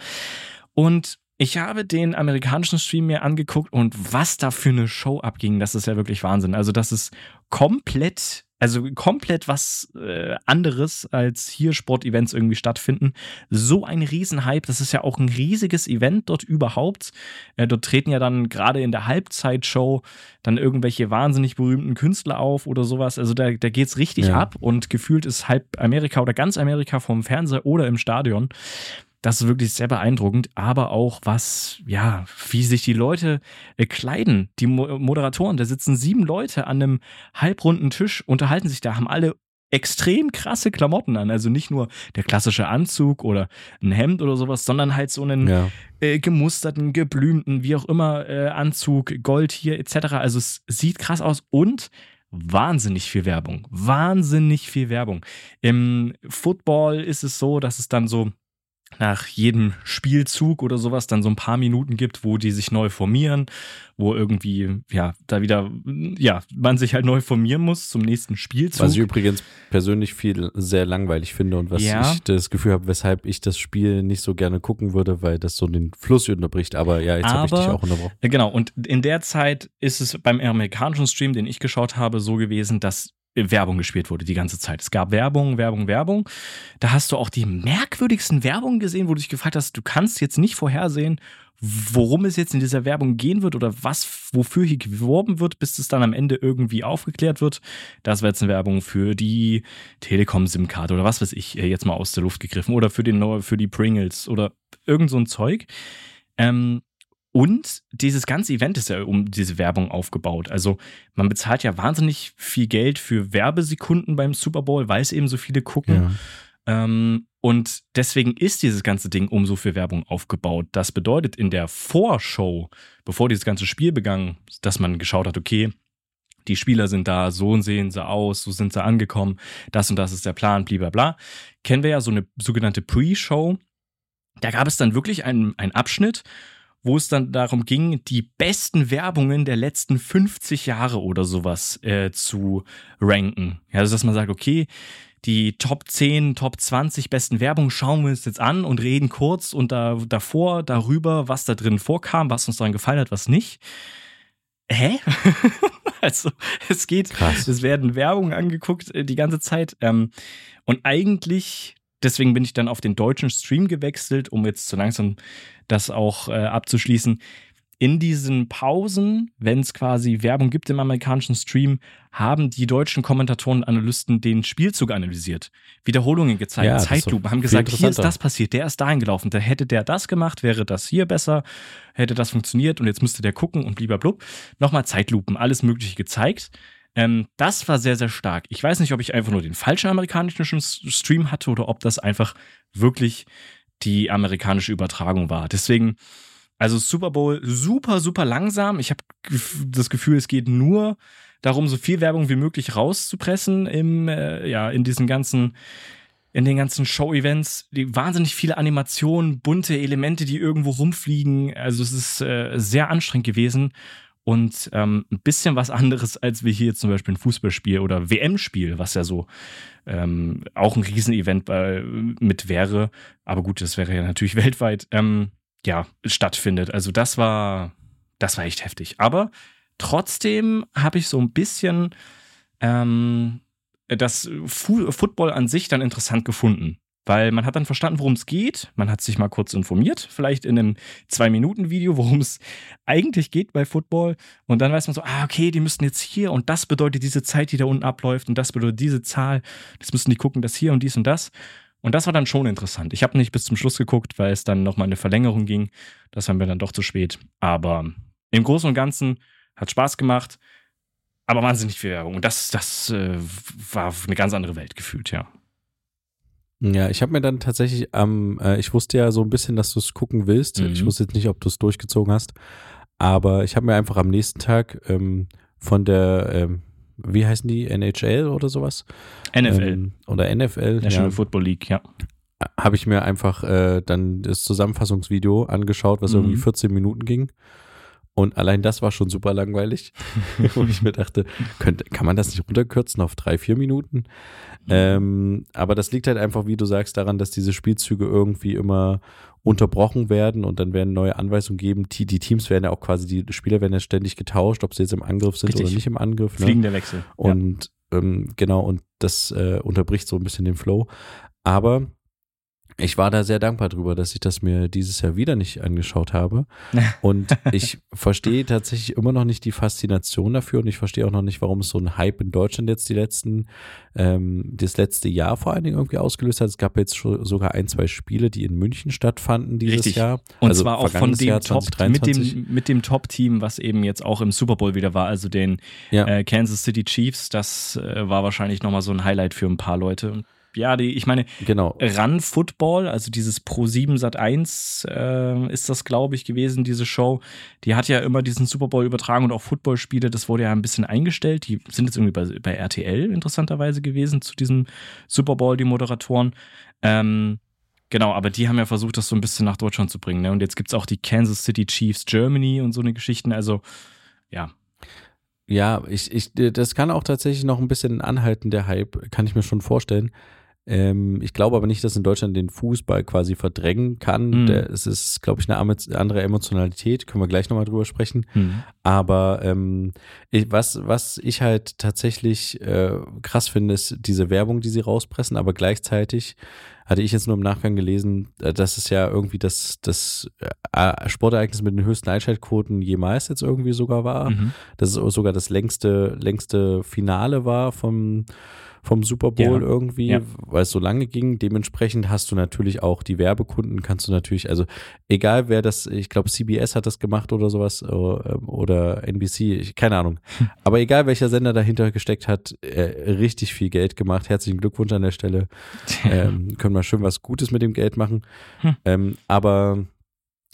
Und ich habe den amerikanischen Stream mir angeguckt und was da für eine Show abging, das ist ja wirklich Wahnsinn. Also das ist komplett also komplett was äh, anderes, als hier Sportevents irgendwie stattfinden. So ein Riesenhype, das ist ja auch ein riesiges Event dort überhaupt. Äh, dort treten ja dann gerade in der Halbzeitshow dann irgendwelche wahnsinnig berühmten Künstler auf oder sowas. Also da, da es richtig ja. ab und gefühlt ist halb Amerika oder ganz Amerika vom Fernseher oder im Stadion. Das ist wirklich sehr beeindruckend, aber auch was, ja, wie sich die Leute äh, kleiden. Die Mo Moderatoren, da sitzen sieben Leute an einem halbrunden Tisch, unterhalten sich da, haben alle extrem krasse Klamotten an. Also nicht nur der klassische Anzug oder ein Hemd oder sowas, sondern halt so einen ja. äh, gemusterten, geblümten, wie auch immer, äh, Anzug, Gold hier etc. Also es sieht krass aus und wahnsinnig viel Werbung. Wahnsinnig viel Werbung. Im Football ist es so, dass es dann so nach jedem Spielzug oder sowas dann so ein paar Minuten gibt, wo die sich neu formieren, wo irgendwie, ja, da wieder, ja, man sich halt neu formieren muss zum nächsten Spielzug. Was ich übrigens persönlich viel sehr langweilig finde und was ja. ich das Gefühl habe, weshalb ich das Spiel nicht so gerne gucken würde, weil das so den Fluss unterbricht. Aber ja, jetzt habe ich dich auch unterbrochen. Genau, und in der Zeit ist es beim amerikanischen Stream, den ich geschaut habe, so gewesen, dass Werbung gespielt wurde die ganze Zeit. Es gab Werbung, Werbung, Werbung. Da hast du auch die merkwürdigsten Werbungen gesehen, wo du dich gefragt hast, du kannst jetzt nicht vorhersehen, worum es jetzt in dieser Werbung gehen wird oder was, wofür hier geworben wird, bis es dann am Ende irgendwie aufgeklärt wird. Das war jetzt eine Werbung für die Telekom-SIM-Karte oder was weiß ich, äh, jetzt mal aus der Luft gegriffen oder für, den, für die Pringles oder irgend so ein Zeug. Ähm, und dieses ganze Event ist ja um diese Werbung aufgebaut. Also man bezahlt ja wahnsinnig viel Geld für Werbesekunden beim Super Bowl, weil es eben so viele gucken. Ja. Ähm, und deswegen ist dieses ganze Ding um so viel Werbung aufgebaut. Das bedeutet in der Vorshow, bevor dieses ganze Spiel begann, dass man geschaut hat, okay, die Spieler sind da, so sehen sie aus, so sind sie angekommen, das und das ist der Plan, blablabla. Kennen wir ja so eine sogenannte Pre-Show. Da gab es dann wirklich einen, einen Abschnitt, wo es dann darum ging, die besten Werbungen der letzten 50 Jahre oder sowas äh, zu ranken. Ja, also dass man sagt, okay, die Top 10, Top 20 besten Werbungen schauen wir uns jetzt an und reden kurz und da, davor darüber, was da drin vorkam, was uns daran gefallen hat, was nicht. Hä? [laughs] also es geht, Krass. es werden Werbungen angeguckt äh, die ganze Zeit. Ähm, und eigentlich deswegen bin ich dann auf den deutschen Stream gewechselt, um jetzt so langsam das auch äh, abzuschließen. In diesen Pausen, wenn es quasi Werbung gibt im amerikanischen Stream, haben die deutschen Kommentatoren und Analysten den Spielzug analysiert, Wiederholungen gezeigt, ja, Zeitlupe, haben gesagt, hier ist das passiert, der ist dahin gelaufen, da hätte der das gemacht, wäre das hier besser, hätte das funktioniert und jetzt müsste der gucken und blub. Nochmal Zeitlupen, alles Mögliche gezeigt. Ähm, das war sehr, sehr stark. Ich weiß nicht, ob ich einfach nur den falschen amerikanischen Stream hatte oder ob das einfach wirklich die amerikanische Übertragung war. Deswegen, also Super Bowl super, super langsam. Ich habe das Gefühl, es geht nur darum, so viel Werbung wie möglich rauszupressen im, äh, ja, in diesen ganzen in den ganzen Show-Events, die wahnsinnig viele Animationen, bunte Elemente, die irgendwo rumfliegen. Also es ist äh, sehr anstrengend gewesen und ähm, ein bisschen was anderes, als wir hier zum Beispiel ein Fußballspiel oder WM-Spiel, was ja so ähm, auch ein Riesenevent bei, mit wäre. Aber gut, das wäre ja natürlich [laughs] weltweit, ähm, ja, stattfindet. Also das war, das war echt heftig. Aber trotzdem habe ich so ein bisschen ähm, das Fu Football an sich dann interessant gefunden. Weil man hat dann verstanden, worum es geht. Man hat sich mal kurz informiert, vielleicht in einem Zwei-Minuten-Video, worum es eigentlich geht bei Football. Und dann weiß man so, ah, okay, die müssten jetzt hier und das bedeutet diese Zeit, die da unten abläuft und das bedeutet diese Zahl. Das müssen die gucken, das hier und dies und das. Und das war dann schon interessant. Ich habe nicht bis zum Schluss geguckt, weil es dann nochmal eine Verlängerung ging. Das war mir dann doch zu spät. Aber im Großen und Ganzen hat Spaß gemacht. Aber wahnsinnig viel Werbung. Und das, das äh, war eine ganz andere Welt gefühlt, ja. Ja, ich habe mir dann tatsächlich am, ähm, äh, ich wusste ja so ein bisschen, dass du es gucken willst. Mhm. Ich wusste jetzt nicht, ob du es durchgezogen hast. Aber ich habe mir einfach am nächsten Tag ähm, von der ähm, wie heißen die, NHL oder sowas? NFL. Ähm, oder NFL. National ja. Football League, ja. Habe ich mir einfach äh, dann das Zusammenfassungsvideo angeschaut, was mhm. irgendwie 14 Minuten ging. Und allein das war schon super langweilig, [laughs] wo ich mir dachte, könnte, kann man das nicht runterkürzen auf drei, vier Minuten? Mhm. Ähm, aber das liegt halt einfach, wie du sagst, daran, dass diese Spielzüge irgendwie immer unterbrochen werden und dann werden neue Anweisungen geben. Die, die Teams werden ja auch quasi, die Spieler werden ja ständig getauscht, ob sie jetzt im Angriff sind Richtig. oder nicht im Angriff. Ne? Fliegender Wechsel. Und ja. ähm, genau, und das äh, unterbricht so ein bisschen den Flow. Aber ich war da sehr dankbar drüber, dass ich das mir dieses Jahr wieder nicht angeschaut habe. [laughs] Und ich verstehe tatsächlich immer noch nicht die Faszination dafür und ich verstehe auch noch nicht, warum es so ein Hype in Deutschland jetzt die letzten, ähm, das letzte Jahr vor allen Dingen irgendwie ausgelöst hat. Es gab jetzt schon sogar ein, zwei Spiele, die in München stattfanden dieses Richtig. Jahr. Und also zwar auch von dem Top, mit dem, mit dem Top-Team, was eben jetzt auch im Super Bowl wieder war, also den ja. äh, Kansas City Chiefs. Das äh, war wahrscheinlich nochmal so ein Highlight für ein paar Leute ja, die, ich meine, genau. Run Football, also dieses Pro 7 Sat 1 äh, ist das, glaube ich, gewesen, diese Show. Die hat ja immer diesen Super Bowl übertragen und auch Footballspiele, das wurde ja ein bisschen eingestellt. Die sind jetzt irgendwie bei, bei RTL interessanterweise gewesen zu diesem Super Bowl, die Moderatoren. Ähm, genau, aber die haben ja versucht, das so ein bisschen nach Deutschland zu bringen. Ne? Und jetzt gibt es auch die Kansas City Chiefs Germany und so eine Geschichten. Also, ja, ja, ich, ich, das kann auch tatsächlich noch ein bisschen anhalten, der Hype, kann ich mir schon vorstellen. Ähm, ich glaube aber nicht, dass in Deutschland den Fußball quasi verdrängen kann. Mhm. Der, es ist, glaube ich, eine andere Emotionalität. Können wir gleich nochmal drüber sprechen. Mhm. Aber ähm, ich, was, was ich halt tatsächlich äh, krass finde, ist diese Werbung, die sie rauspressen, aber gleichzeitig hatte ich jetzt nur im Nachgang gelesen, äh, dass es ja irgendwie das, das äh, Sportereignis mit den höchsten Einschaltquoten jemals jetzt irgendwie sogar war. Mhm. Dass es sogar das längste, längste Finale war vom vom Super Bowl ja. irgendwie, ja. weil es so lange ging. Dementsprechend hast du natürlich auch die Werbekunden, kannst du natürlich, also egal wer das, ich glaube CBS hat das gemacht oder sowas ähm, oder NBC, ich, keine Ahnung. Aber egal welcher Sender dahinter gesteckt hat, äh, richtig viel Geld gemacht. Herzlichen Glückwunsch an der Stelle. [laughs] Ähm, können wir schön was Gutes mit dem Geld machen. Hm. Ähm, aber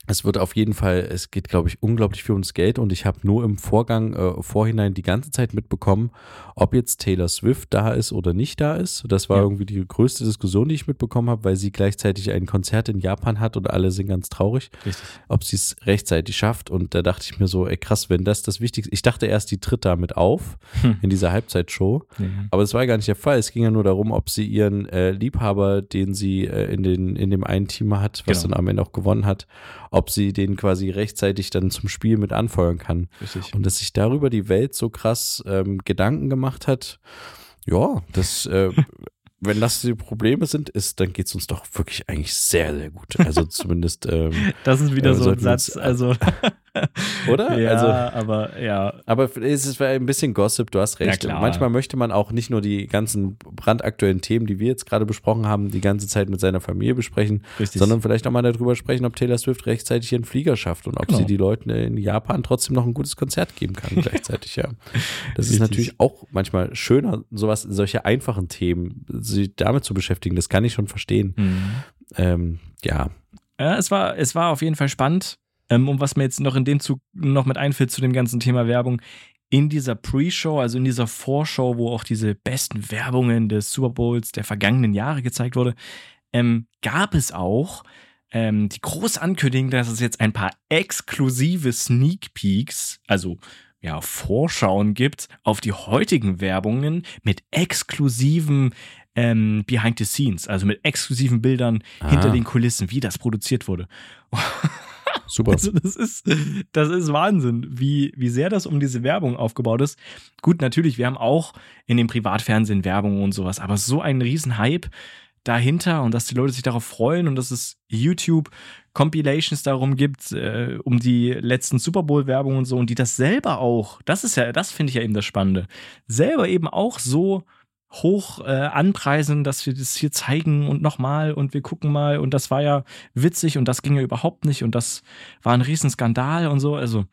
es wird auf jeden Fall, es geht, glaube ich, unglaublich viel ums Geld und ich habe nur im Vorgang, äh, Vorhinein die ganze Zeit mitbekommen, ob jetzt Taylor Swift da ist oder nicht da ist. Das war ja. irgendwie die größte Diskussion, die ich mitbekommen habe, weil sie gleichzeitig ein Konzert in Japan hat und alle sind ganz traurig, Richtig. ob sie es rechtzeitig schafft. Und da dachte ich mir so, ey krass, wenn das das Wichtigste Ich dachte erst, die tritt damit auf hm. in dieser Halbzeitshow, mhm. aber es war gar nicht der Fall. Es ging ja nur darum, ob sie ihren äh, Liebhaber, den sie äh, in, den, in dem einen Team hat, was genau. dann am Ende auch gewonnen hat, ob sie den quasi rechtzeitig dann zum Spiel mit anfeuern kann. Richtig. Und dass sich darüber die Welt so krass ähm, Gedanken gemacht hat, ja, das äh, [laughs] wenn das die Probleme sind, ist, dann geht es uns doch wirklich eigentlich sehr, sehr gut. Also zumindest. Ähm, das ist wieder äh, so ein Satz. Also [laughs] [laughs] Oder? Ja, also, aber ja. Aber es ist ein bisschen Gossip, du hast recht. Ja, Manchmal möchte man auch nicht nur die ganzen brandaktuellen Themen, die wir jetzt gerade besprochen haben, die ganze Zeit mit seiner Familie besprechen, Richtig. sondern vielleicht auch mal darüber sprechen, ob Taylor Swift rechtzeitig ihren Flieger schafft und ob genau. sie die Leuten in Japan trotzdem noch ein gutes Konzert geben kann gleichzeitig, ja. [laughs] Das Richtig. ist natürlich auch manchmal schöner, sowas, solche einfachen Themen, sich damit zu beschäftigen. Das kann ich schon verstehen. Mhm. Ähm, ja. Ja, es war, es war auf jeden Fall spannend. Ähm, und was mir jetzt noch in dem Zug noch mit einfällt zu dem ganzen Thema Werbung, in dieser Pre-Show, also in dieser Vorschau, wo auch diese besten Werbungen des Super Bowls der vergangenen Jahre gezeigt wurde, ähm, gab es auch ähm, die große Ankündigung, dass es jetzt ein paar exklusive Sneak Peeks, also ja, Vorschauen gibt auf die heutigen Werbungen mit exklusiven ähm, Behind the Scenes, also mit exklusiven Bildern ah. hinter den Kulissen, wie das produziert wurde. [laughs] Super. Also das ist, das ist Wahnsinn, wie, wie sehr das um diese Werbung aufgebaut ist. Gut, natürlich, wir haben auch in dem Privatfernsehen Werbung und sowas, aber so ein Riesenhype dahinter und dass die Leute sich darauf freuen und dass es YouTube Compilations darum gibt, äh, um die letzten Super Bowl Werbung und so und die das selber auch, das ist ja, das finde ich ja eben das Spannende, selber eben auch so hoch äh, anpreisen, dass wir das hier zeigen und nochmal und wir gucken mal und das war ja witzig und das ging ja überhaupt nicht und das war ein Riesenskandal und so. Also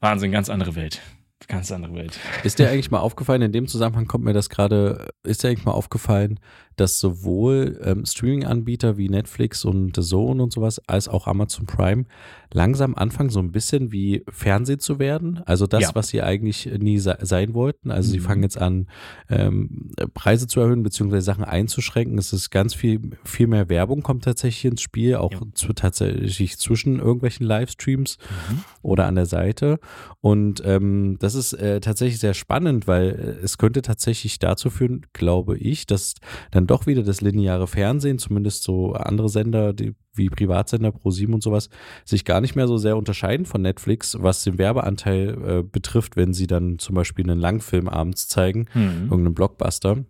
Wahnsinn, ganz andere Welt. Ganz andere Welt. Ist dir eigentlich mal aufgefallen, in dem Zusammenhang kommt mir das gerade, ist dir eigentlich mal aufgefallen, dass sowohl ähm, Streaming-Anbieter wie Netflix und The Zone und sowas, als auch Amazon Prime langsam anfangen, so ein bisschen wie Fernsehen zu werden. Also das, ja. was sie eigentlich nie se sein wollten. Also mhm. sie fangen jetzt an, ähm, Preise zu erhöhen, beziehungsweise Sachen einzuschränken. Es ist ganz viel, viel mehr Werbung kommt tatsächlich ins Spiel, auch ja. zu, tatsächlich zwischen irgendwelchen Livestreams mhm. oder an der Seite. Und ähm, das ist äh, tatsächlich sehr spannend, weil äh, es könnte tatsächlich dazu führen, glaube ich, dass dann doch wieder das lineare Fernsehen, zumindest so andere Sender, die wie Privatsender Pro7 und sowas sich gar nicht mehr so sehr unterscheiden von Netflix, was den Werbeanteil äh, betrifft, wenn sie dann zum Beispiel einen Langfilm abends zeigen, mhm. irgendeinen Blockbuster.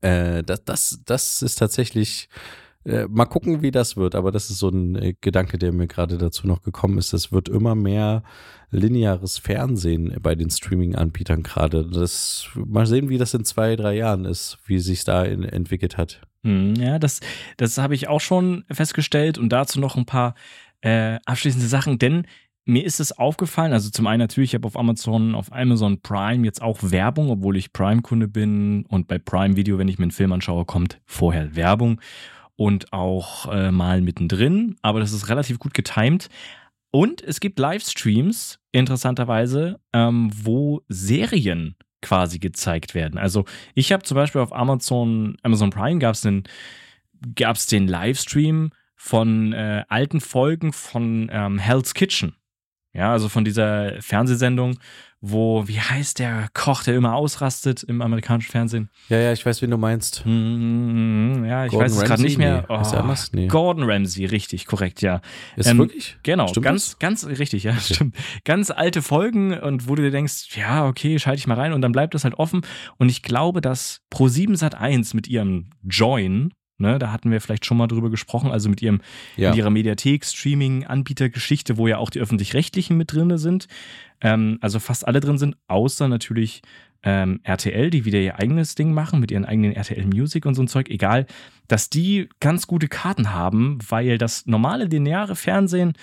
Äh, das, das, das ist tatsächlich äh, mal gucken, wie das wird, aber das ist so ein äh, Gedanke, der mir gerade dazu noch gekommen ist. Es wird immer mehr lineares Fernsehen bei den Streaming-Anbietern gerade. Das, mal sehen, wie das in zwei, drei Jahren ist, wie sich da in, entwickelt hat. Hm, ja, das, das habe ich auch schon festgestellt und dazu noch ein paar äh, abschließende Sachen, denn mir ist es aufgefallen, also zum einen natürlich, ich habe auf Amazon, auf Amazon Prime jetzt auch Werbung, obwohl ich Prime-Kunde bin und bei Prime Video, wenn ich mir einen Film anschaue, kommt vorher Werbung und auch äh, mal mittendrin, aber das ist relativ gut getimt. Und es gibt Livestreams, interessanterweise, ähm, wo Serien quasi gezeigt werden. Also ich habe zum Beispiel auf Amazon, Amazon Prime gab es den, gab's den Livestream von äh, alten Folgen von ähm, Hell's Kitchen. Ja, also von dieser Fernsehsendung, wo, wie heißt der Koch, der immer ausrastet im amerikanischen Fernsehen? Ja, ja, ich weiß, wen du meinst. Hm, ja, ich Gordon weiß es gerade nicht mehr. Nee. Oh, nee. Gordon Ramsay, richtig, korrekt, ja. Ist ähm, wirklich? Genau, stimmt ganz, das? ganz richtig, ja, okay. stimmt. Ganz alte Folgen und wo du dir denkst, ja, okay, schalte ich mal rein und dann bleibt das halt offen. Und ich glaube, dass Pro7 Sat 1 mit ihrem Join Ne, da hatten wir vielleicht schon mal drüber gesprochen, also mit ihrem, ja. in ihrer Mediathek, Streaming, Anbietergeschichte, wo ja auch die öffentlich-rechtlichen mit drin sind. Ähm, also fast alle drin sind, außer natürlich ähm, RTL, die wieder ihr eigenes Ding machen mit ihren eigenen RTL Music und so ein Zeug. Egal, dass die ganz gute Karten haben, weil das normale lineare Fernsehen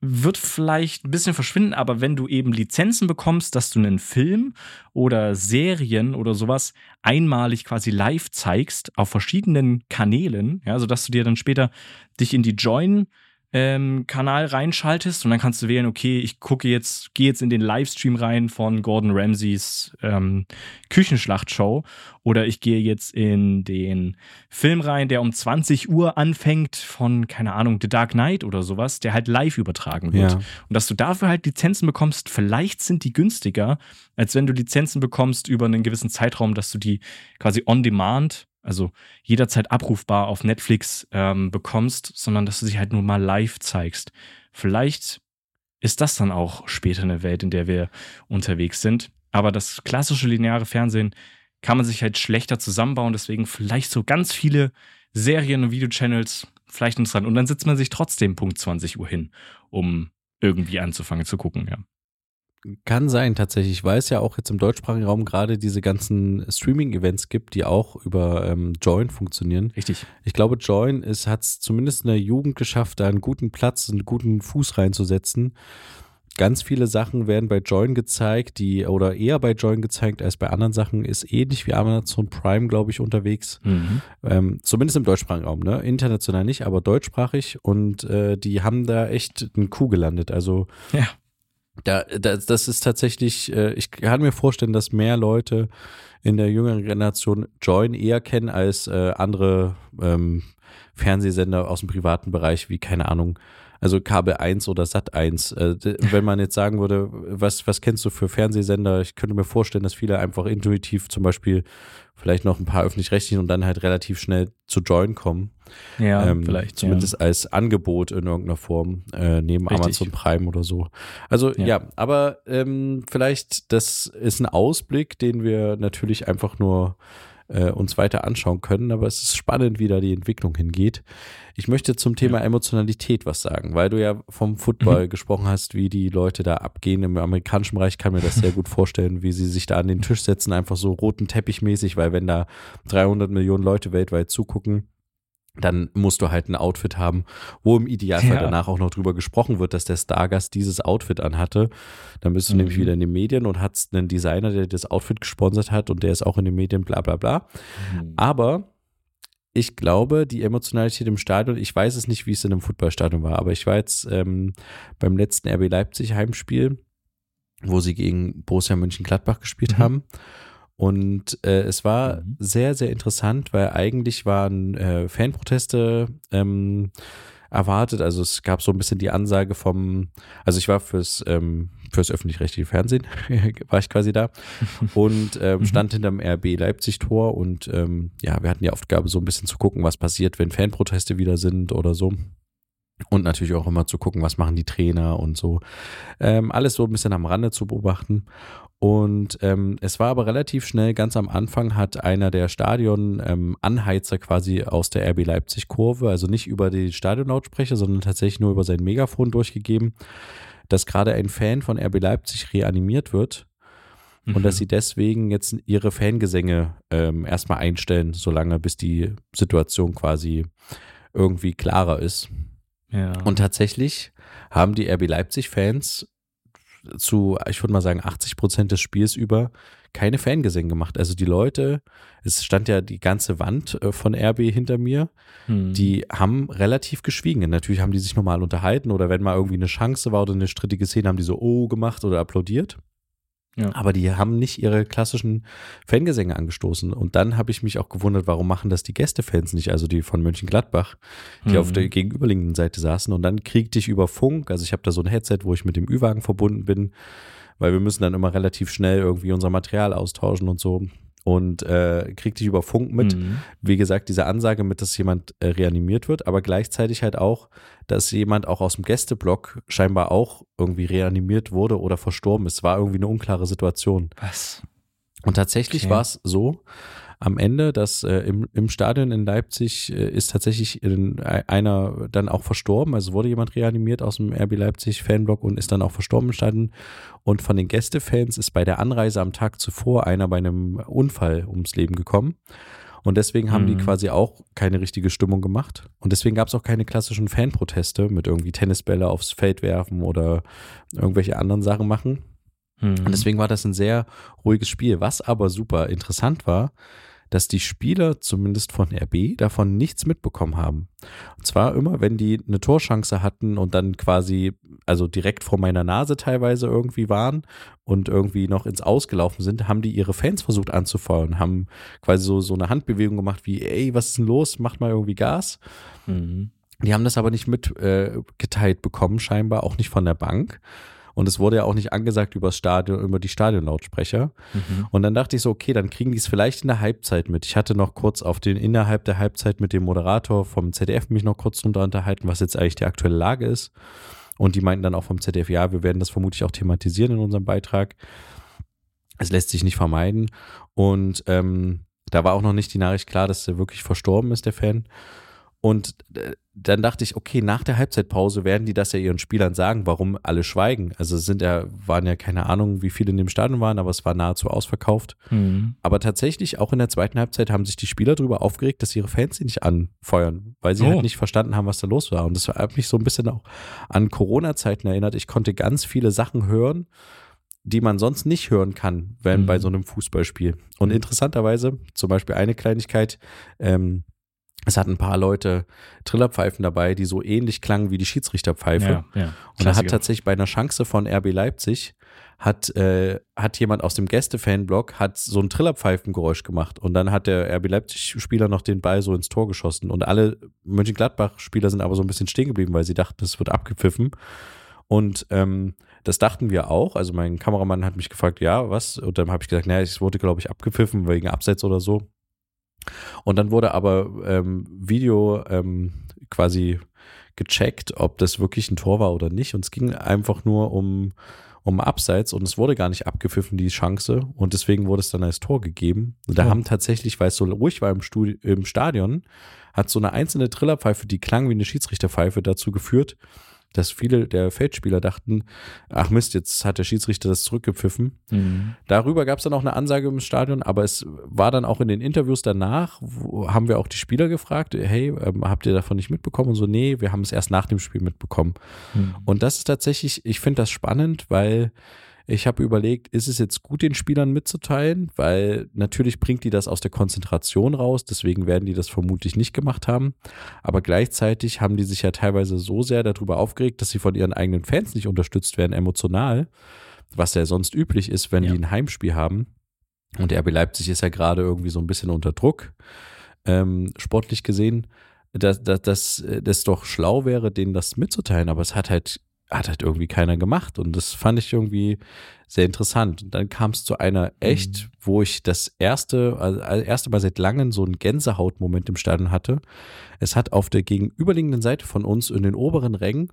wird vielleicht ein bisschen verschwinden, aber wenn du eben Lizenzen bekommst, dass du einen Film oder Serien oder sowas einmalig quasi live zeigst auf verschiedenen Kanälen, ja, sodass du dir dann später dich in die Join ähm, Kanal reinschaltest und dann kannst du wählen, okay, ich gucke jetzt, gehe jetzt in den Livestream rein von Gordon Ramsays ähm, Küchenschlachtshow oder ich gehe jetzt in den Film rein, der um 20 Uhr anfängt von, keine Ahnung, The Dark Knight oder sowas, der halt live übertragen wird. Ja. Und dass du dafür halt Lizenzen bekommst, vielleicht sind die günstiger, als wenn du Lizenzen bekommst über einen gewissen Zeitraum, dass du die quasi on demand also jederzeit abrufbar auf Netflix ähm, bekommst, sondern dass du sie halt nur mal live zeigst. Vielleicht ist das dann auch später eine Welt, in der wir unterwegs sind. Aber das klassische lineare Fernsehen kann man sich halt schlechter zusammenbauen, deswegen vielleicht so ganz viele Serien und Videochannels vielleicht interessant. Und dann sitzt man sich trotzdem Punkt 20 Uhr hin, um irgendwie anzufangen zu gucken, ja. Kann sein, tatsächlich. Ich weiß ja auch jetzt im deutschsprachigen Raum gerade diese ganzen Streaming-Events gibt, die auch über ähm, Join funktionieren. Richtig. Ich glaube, Join hat es zumindest in der Jugend geschafft, da einen guten Platz, einen guten Fuß reinzusetzen. Ganz viele Sachen werden bei Join gezeigt, die oder eher bei Join gezeigt als bei anderen Sachen, ist ähnlich wie Amazon Prime, glaube ich, unterwegs. Mhm. Ähm, zumindest im deutschsprachigen Raum, ne? International nicht, aber deutschsprachig und äh, die haben da echt einen Kuh gelandet. Also ja. Da, das, das ist tatsächlich, äh, ich kann mir vorstellen, dass mehr Leute in der jüngeren Generation Join eher kennen als äh, andere ähm, Fernsehsender aus dem privaten Bereich, wie, keine Ahnung, also Kabel 1 oder Sat 1. Äh, wenn man jetzt sagen würde, was, was kennst du für Fernsehsender? Ich könnte mir vorstellen, dass viele einfach intuitiv zum Beispiel vielleicht noch ein paar öffentlich-rechtlichen und dann halt relativ schnell zu Join kommen. Ja, ähm, vielleicht. Zumindest ja. als Angebot in irgendeiner Form, äh, neben Richtig. Amazon Prime oder so. Also ja, ja aber ähm, vielleicht, das ist ein Ausblick, den wir natürlich einfach nur äh, uns weiter anschauen können. Aber es ist spannend, wie da die Entwicklung hingeht. Ich möchte zum Thema ja. Emotionalität was sagen, weil du ja vom Football mhm. gesprochen hast, wie die Leute da abgehen. Im amerikanischen Bereich kann mir das sehr gut vorstellen, wie sie sich da an den Tisch setzen, einfach so roten Teppich mäßig, weil wenn da 300 Millionen Leute weltweit zugucken, dann musst du halt ein Outfit haben, wo im Idealfall ja. danach auch noch drüber gesprochen wird, dass der Stargast dieses Outfit anhatte. Dann bist du mhm. nämlich wieder in den Medien und hast einen Designer, der das Outfit gesponsert hat und der ist auch in den Medien, bla bla bla. Mhm. Aber ich glaube, die Emotionalität im Stadion, ich weiß es nicht, wie es in einem Fußballstadion war, aber ich war jetzt ähm, beim letzten RB Leipzig Heimspiel, wo sie gegen Borussia Mönchengladbach gespielt mhm. haben. Und äh, es war mhm. sehr, sehr interessant, weil eigentlich waren äh, Fanproteste ähm, erwartet. Also es gab so ein bisschen die Ansage vom, also ich war fürs, ähm, fürs öffentlich-rechtliche Fernsehen, [laughs] war ich quasi da [laughs] und ähm, mhm. stand hinterm RB Leipzig-Tor und ähm, ja, wir hatten die Aufgabe, so ein bisschen zu gucken, was passiert, wenn Fanproteste wieder sind oder so. Und natürlich auch immer zu gucken, was machen die Trainer und so. Ähm, alles so ein bisschen am Rande zu beobachten. Und ähm, es war aber relativ schnell, ganz am Anfang hat einer der Stadion-Anheizer ähm, quasi aus der RB Leipzig-Kurve, also nicht über die Stadionlautsprecher, sondern tatsächlich nur über sein Megafon durchgegeben, dass gerade ein Fan von RB Leipzig reanimiert wird mhm. und dass mhm. sie deswegen jetzt ihre Fangesänge ähm, erstmal einstellen, solange bis die Situation quasi irgendwie klarer ist. Ja. Und tatsächlich haben die RB Leipzig-Fans zu, ich würde mal sagen, 80 Prozent des Spiels über keine Fangesänge gemacht. Also die Leute, es stand ja die ganze Wand äh, von RB hinter mir, hm. die haben relativ geschwiegen. Natürlich haben die sich normal unterhalten oder wenn mal irgendwie eine Chance war oder eine strittige Szene, haben die so Oh gemacht oder applaudiert. Ja. Aber die haben nicht ihre klassischen Fangesänge angestoßen. Und dann habe ich mich auch gewundert, warum machen das die Gästefans nicht, also die von Mönchengladbach, die mhm. auf der gegenüberliegenden Seite saßen. Und dann kriegte ich über Funk, also ich habe da so ein Headset, wo ich mit dem Ü-Wagen verbunden bin, weil wir müssen dann immer relativ schnell irgendwie unser Material austauschen und so und äh, kriegt dich über Funk mit. Mhm. Wie gesagt, diese Ansage mit, dass jemand äh, reanimiert wird, aber gleichzeitig halt auch, dass jemand auch aus dem Gästeblock scheinbar auch irgendwie reanimiert wurde oder verstorben ist. War irgendwie eine unklare Situation. Was? Und tatsächlich okay. war es so, am Ende, dass äh, im, im Stadion in Leipzig äh, ist tatsächlich in, einer dann auch verstorben. Also wurde jemand reanimiert aus dem RB Leipzig Fanblock und ist dann auch verstorben im Stadion. Und von den Gästefans ist bei der Anreise am Tag zuvor einer bei einem Unfall ums Leben gekommen. Und deswegen haben mhm. die quasi auch keine richtige Stimmung gemacht. Und deswegen gab es auch keine klassischen Fanproteste mit irgendwie Tennisbälle aufs Feld werfen oder irgendwelche anderen Sachen machen. Mhm. Und deswegen war das ein sehr ruhiges Spiel. Was aber super interessant war, dass die Spieler zumindest von RB davon nichts mitbekommen haben. Und zwar immer, wenn die eine Torschance hatten und dann quasi, also direkt vor meiner Nase teilweise irgendwie waren und irgendwie noch ins Ausgelaufen sind, haben die ihre Fans versucht anzufeuern, haben quasi so, so eine Handbewegung gemacht wie, ey, was ist denn los? Macht mal irgendwie Gas. Mhm. Die haben das aber nicht mitgeteilt äh, bekommen, scheinbar auch nicht von der Bank. Und es wurde ja auch nicht angesagt über, Stadion, über die Stadionlautsprecher. Mhm. Und dann dachte ich so, okay, dann kriegen die es vielleicht in der Halbzeit mit. Ich hatte noch kurz auf den innerhalb der Halbzeit mit dem Moderator vom ZDF mich noch kurz drunter unterhalten, was jetzt eigentlich die aktuelle Lage ist. Und die meinten dann auch vom ZDF, ja, wir werden das vermutlich auch thematisieren in unserem Beitrag. Es lässt sich nicht vermeiden. Und ähm, da war auch noch nicht die Nachricht klar, dass er wirklich verstorben ist, der Fan. Und äh, dann dachte ich, okay, nach der Halbzeitpause werden die das ja ihren Spielern sagen, warum alle schweigen. Also es sind ja, waren ja keine Ahnung, wie viele in dem Stadion waren, aber es war nahezu ausverkauft. Mhm. Aber tatsächlich, auch in der zweiten Halbzeit haben sich die Spieler darüber aufgeregt, dass ihre Fans sie nicht anfeuern, weil sie halt oh. halt nicht verstanden haben, was da los war. Und das hat mich so ein bisschen auch an Corona-Zeiten erinnert. Ich konnte ganz viele Sachen hören, die man sonst nicht hören kann, wenn mhm. bei so einem Fußballspiel. Und interessanterweise, zum Beispiel eine Kleinigkeit, ähm, es hatten ein paar Leute Trillerpfeifen dabei, die so ähnlich klangen wie die Schiedsrichterpfeife. Ja, ja. Und da hat tatsächlich bei einer Chance von RB Leipzig hat, äh, hat jemand aus dem Gäste-Fanblock hat so ein Trillerpfeifengeräusch gemacht und dann hat der RB Leipzig-Spieler noch den Ball so ins Tor geschossen und alle Mönchengladbach-Spieler sind aber so ein bisschen stehen geblieben, weil sie dachten, es wird abgepfiffen und ähm, das dachten wir auch. Also mein Kameramann hat mich gefragt, ja, was? Und dann habe ich gesagt, naja, es wurde, glaube ich, abgepfiffen wegen Abseits oder so. Und dann wurde aber ähm, Video ähm, quasi gecheckt, ob das wirklich ein Tor war oder nicht. Und es ging einfach nur um, um Abseits und es wurde gar nicht abgepfiffen, die Chance. Und deswegen wurde es dann als Tor gegeben. Und da oh. haben tatsächlich, weil es so ruhig war im, Studi im Stadion, hat so eine einzelne Trillerpfeife, die klang wie eine Schiedsrichterpfeife, dazu geführt, dass viele der Feldspieler dachten, ach Mist, jetzt hat der Schiedsrichter das zurückgepfiffen. Mhm. Darüber gab es dann auch eine Ansage im Stadion, aber es war dann auch in den Interviews danach, haben wir auch die Spieler gefragt, hey, ähm, habt ihr davon nicht mitbekommen? Und so, nee, wir haben es erst nach dem Spiel mitbekommen. Mhm. Und das ist tatsächlich, ich finde das spannend, weil Ich habe überlegt, ist es jetzt gut, den Spielern mitzuteilen, weil natürlich bringt die das aus der Konzentration raus, deswegen werden die das vermutlich nicht gemacht haben. Aber gleichzeitig haben die sich ja teilweise so sehr darüber aufgeregt, dass sie von ihren eigenen Fans nicht unterstützt werden, emotional, was ja sonst üblich ist, wenn ja. die ein Heimspiel haben. Und RB Leipzig ist ja gerade irgendwie so ein bisschen unter Druck, ähm, sportlich gesehen, dass, dass das doch schlau wäre, denen das mitzuteilen. Aber es hat halt hat halt irgendwie keiner gemacht. Und das fand ich irgendwie sehr interessant. Und dann kam es zu einer echt, mhm. wo ich das erste, also erste Mal seit langem so einen Gänsehautmoment im Stadion hatte. Es hat auf der gegenüberliegenden Seite von uns in den oberen Rängen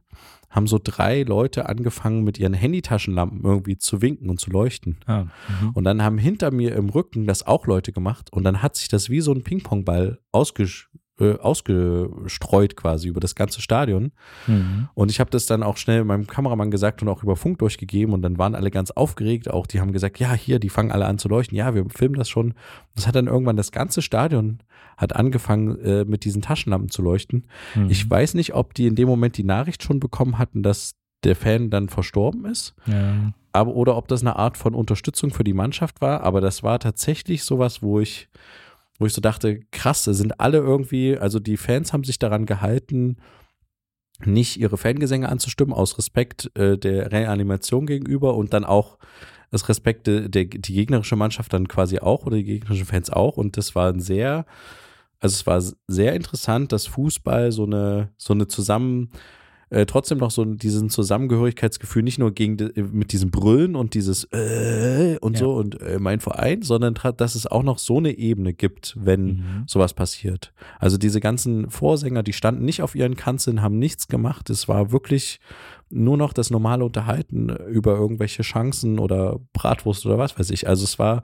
haben so drei Leute angefangen mit ihren Handytaschenlampen irgendwie zu winken und zu leuchten. Ah, mhm. und dann haben hinter mir im Rücken das auch Leute gemacht und dann hat sich das wie so ein Ping-Pong-Ball ausgesch äh, ausgestreut quasi über das ganze Stadion. Mhm. Und ich habe das dann auch schnell meinem Kameramann gesagt und auch über Funk durchgegeben und dann waren alle ganz aufgeregt. Auch die haben gesagt, ja, hier, die fangen alle an zu leuchten. Ja, wir filmen das schon. Das hat dann irgendwann das ganze Stadion hat angefangen äh, mit diesen Taschenlampen zu leuchten. Mhm. Ich weiß nicht, ob die in dem Moment die Nachricht schon bekommen hatten, dass der Fan dann verstorben ist. Ja. Aber, oder ob das eine Art von Unterstützung für die Mannschaft war. Aber das war tatsächlich sowas, wo ich wo ich so dachte, krass, sind alle irgendwie, also die Fans haben sich daran gehalten, nicht ihre Fangesänge anzustimmen, aus Respekt äh, der Reanimation gegenüber und dann auch das Respekt der, der, die gegnerische Mannschaft dann quasi auch oder die gegnerischen Fans auch. Und das war ein sehr, also es war sehr interessant, dass Fußball so eine, so eine zusammen, äh, trotzdem noch so diesen Zusammengehörigkeitsgefühl, nicht nur gegen die, mit diesem Brüllen und dieses äh, und ja. so und äh, mein Verein, sondern dass es auch noch so eine Ebene gibt, wenn mhm. sowas passiert. Also diese ganzen Vorsänger, die standen nicht auf ihren Kanzeln, haben nichts gemacht. Es war wirklich nur noch das normale Unterhalten über irgendwelche Chancen oder Bratwurst oder was weiß ich. Also es war,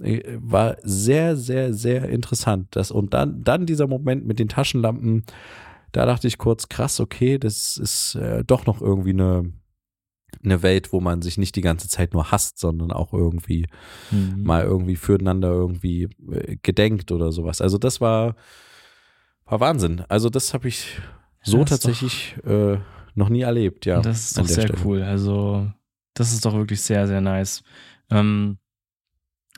äh, war sehr, sehr, sehr interessant. Das, und dann, dann dieser Moment mit den Taschenlampen, da dachte ich kurz, krass, okay, das ist äh, doch noch irgendwie eine, eine Welt, wo man sich nicht die ganze Zeit nur hasst, sondern auch irgendwie mhm. mal irgendwie füreinander irgendwie äh, gedenkt oder sowas. Also das war, war Wahnsinn. Also das habe ich so tatsächlich doch, äh, noch nie erlebt, ja. Das ist doch sehr Stelle. cool. Also das ist doch wirklich sehr, sehr nice. Ähm,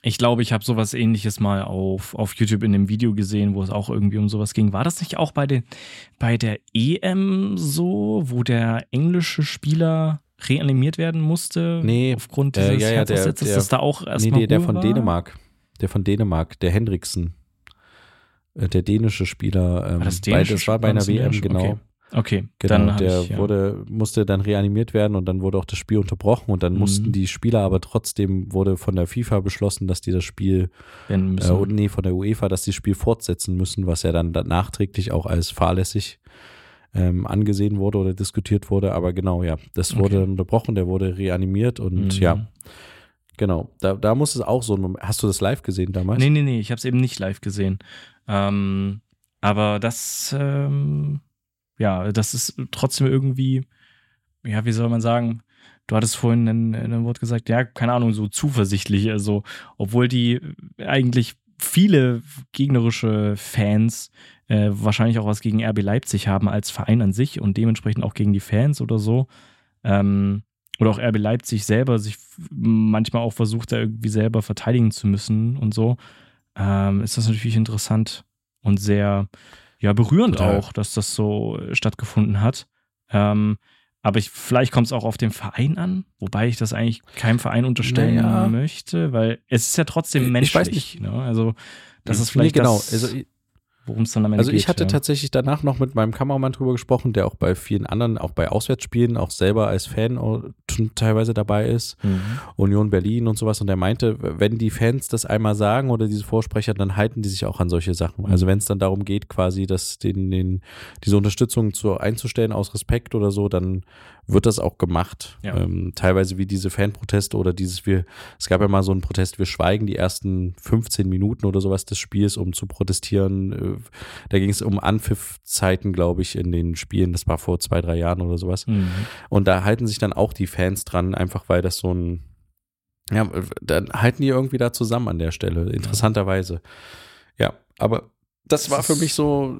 ich glaube, ich habe sowas ähnliches mal auf, auf YouTube in einem Video gesehen, wo es auch irgendwie um sowas ging. War das nicht auch bei, den, bei der EM so, wo der englische Spieler reanimiert werden musste? Nee. Aufgrund dieses äh, ja, ja, der, der, das da auch erstmal. Nee, der, der von war? Dänemark. Der von Dänemark, der Hendriksen. Äh, der dänische Spieler. Ähm, war das, dänische, bei, das war bei einer WM, genau. Okay. Okay, genau. der ich, ja. wurde, musste dann reanimiert werden und dann wurde auch das Spiel unterbrochen und dann mhm. mussten die Spieler aber trotzdem wurde von der FIFA beschlossen, dass die das Spiel, äh, nee, von der UEFA, dass die das Spiel fortsetzen müssen, was ja dann nachträglich auch als fahrlässig ähm, angesehen wurde oder diskutiert wurde. Aber genau, ja, das wurde okay. unterbrochen, der wurde reanimiert und mhm. ja. Genau, da, da muss es auch so ein Moment. Hast du das live gesehen damals? Nee, nee, nee, ich habe es eben nicht live gesehen. Ähm, aber das, ähm, ja, das ist trotzdem irgendwie, ja, wie soll man sagen, du hattest vorhin in, in einem Wort gesagt, ja, keine Ahnung, so zuversichtlich, also, obwohl die eigentlich viele gegnerische Fans äh, wahrscheinlich auch was gegen RB Leipzig haben als Verein an sich und dementsprechend auch gegen die Fans oder so. Ähm, oder auch RB Leipzig selber sich manchmal auch versucht, da irgendwie selber verteidigen zu müssen und so, ähm, ist das natürlich interessant und sehr, ja, berührend Total. auch, dass das so stattgefunden hat. Ähm, aber ich, vielleicht kommt es auch auf den Verein an, wobei ich das eigentlich keinem Verein unterstellen naja. möchte, weil es ist ja trotzdem menschlich. Ich weiß nicht. Ne? Also, das ist vielleicht nee, genau. Das, also, worum es dann am Ende geht. Also ich hatte ja. tatsächlich danach noch mit meinem Kameramann drüber gesprochen, der auch bei vielen anderen, auch bei Auswärtsspielen, auch selber als Fan teilweise dabei ist, mhm. Union Berlin und sowas. Und der meinte, wenn die Fans das einmal sagen oder diese Vorsprecher, dann halten die sich auch an solche Sachen. Mhm. Also wenn es dann darum geht, quasi, dass den, den, diese Unterstützung zu, einzustellen aus Respekt oder so, dann wird das auch gemacht. Ja. Ähm, teilweise wie diese Fanproteste oder dieses, wir, es gab ja mal so einen Protest, wir schweigen die ersten 15 Minuten oder sowas des Spiels, um zu protestieren. Da ging es um Anpfiffzeiten, glaube ich, in den Spielen. Das war vor zwei, drei Jahren oder sowas. Mhm. Und da halten sich dann auch die Fans dran, einfach weil das so ein, ja, dann halten die irgendwie da zusammen an der Stelle, interessanterweise. Ja, aber das war für mich so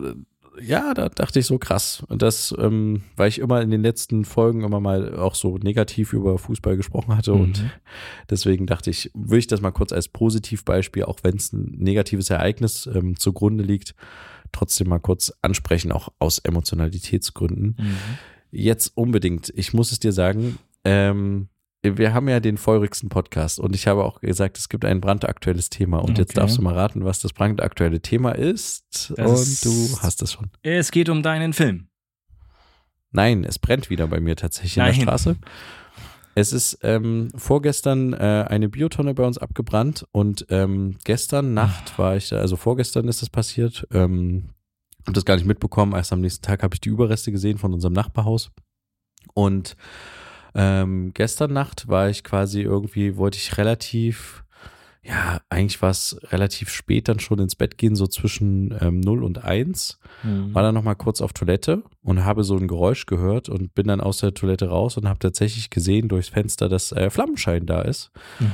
ja, da dachte ich so krass. Und das, ähm, weil ich immer in den letzten Folgen immer mal auch so negativ über Fußball gesprochen hatte. Mhm. Und deswegen dachte ich, will ich das mal kurz als Positivbeispiel, auch wenn es ein negatives Ereignis ähm, zugrunde liegt, trotzdem mal kurz ansprechen, auch aus Emotionalitätsgründen. Mhm. Jetzt unbedingt, ich muss es dir sagen, ähm, wir haben ja den feurigsten Podcast und ich habe auch gesagt, es gibt ein brandaktuelles Thema. Und okay. jetzt darfst du mal raten, was das brandaktuelle Thema ist. Das und du hast es schon. Es geht um deinen Film. Nein, es brennt wieder bei mir tatsächlich Nein. in der Straße. Es ist ähm, vorgestern äh, eine Biotonne bei uns abgebrannt und ähm, gestern Nacht war ich, also vorgestern ist das passiert. Ähm, habe das gar nicht mitbekommen. Erst am nächsten Tag habe ich die Überreste gesehen von unserem Nachbarhaus. Und ähm, gestern Nacht war ich quasi irgendwie, wollte ich relativ, ja, eigentlich war es relativ spät dann schon ins Bett gehen, so zwischen ähm, 0 und 1. Mhm. War dann nochmal kurz auf Toilette und habe so ein Geräusch gehört und bin dann aus der Toilette raus und habe tatsächlich gesehen durchs Fenster, dass äh, Flammenschein da ist. Mhm.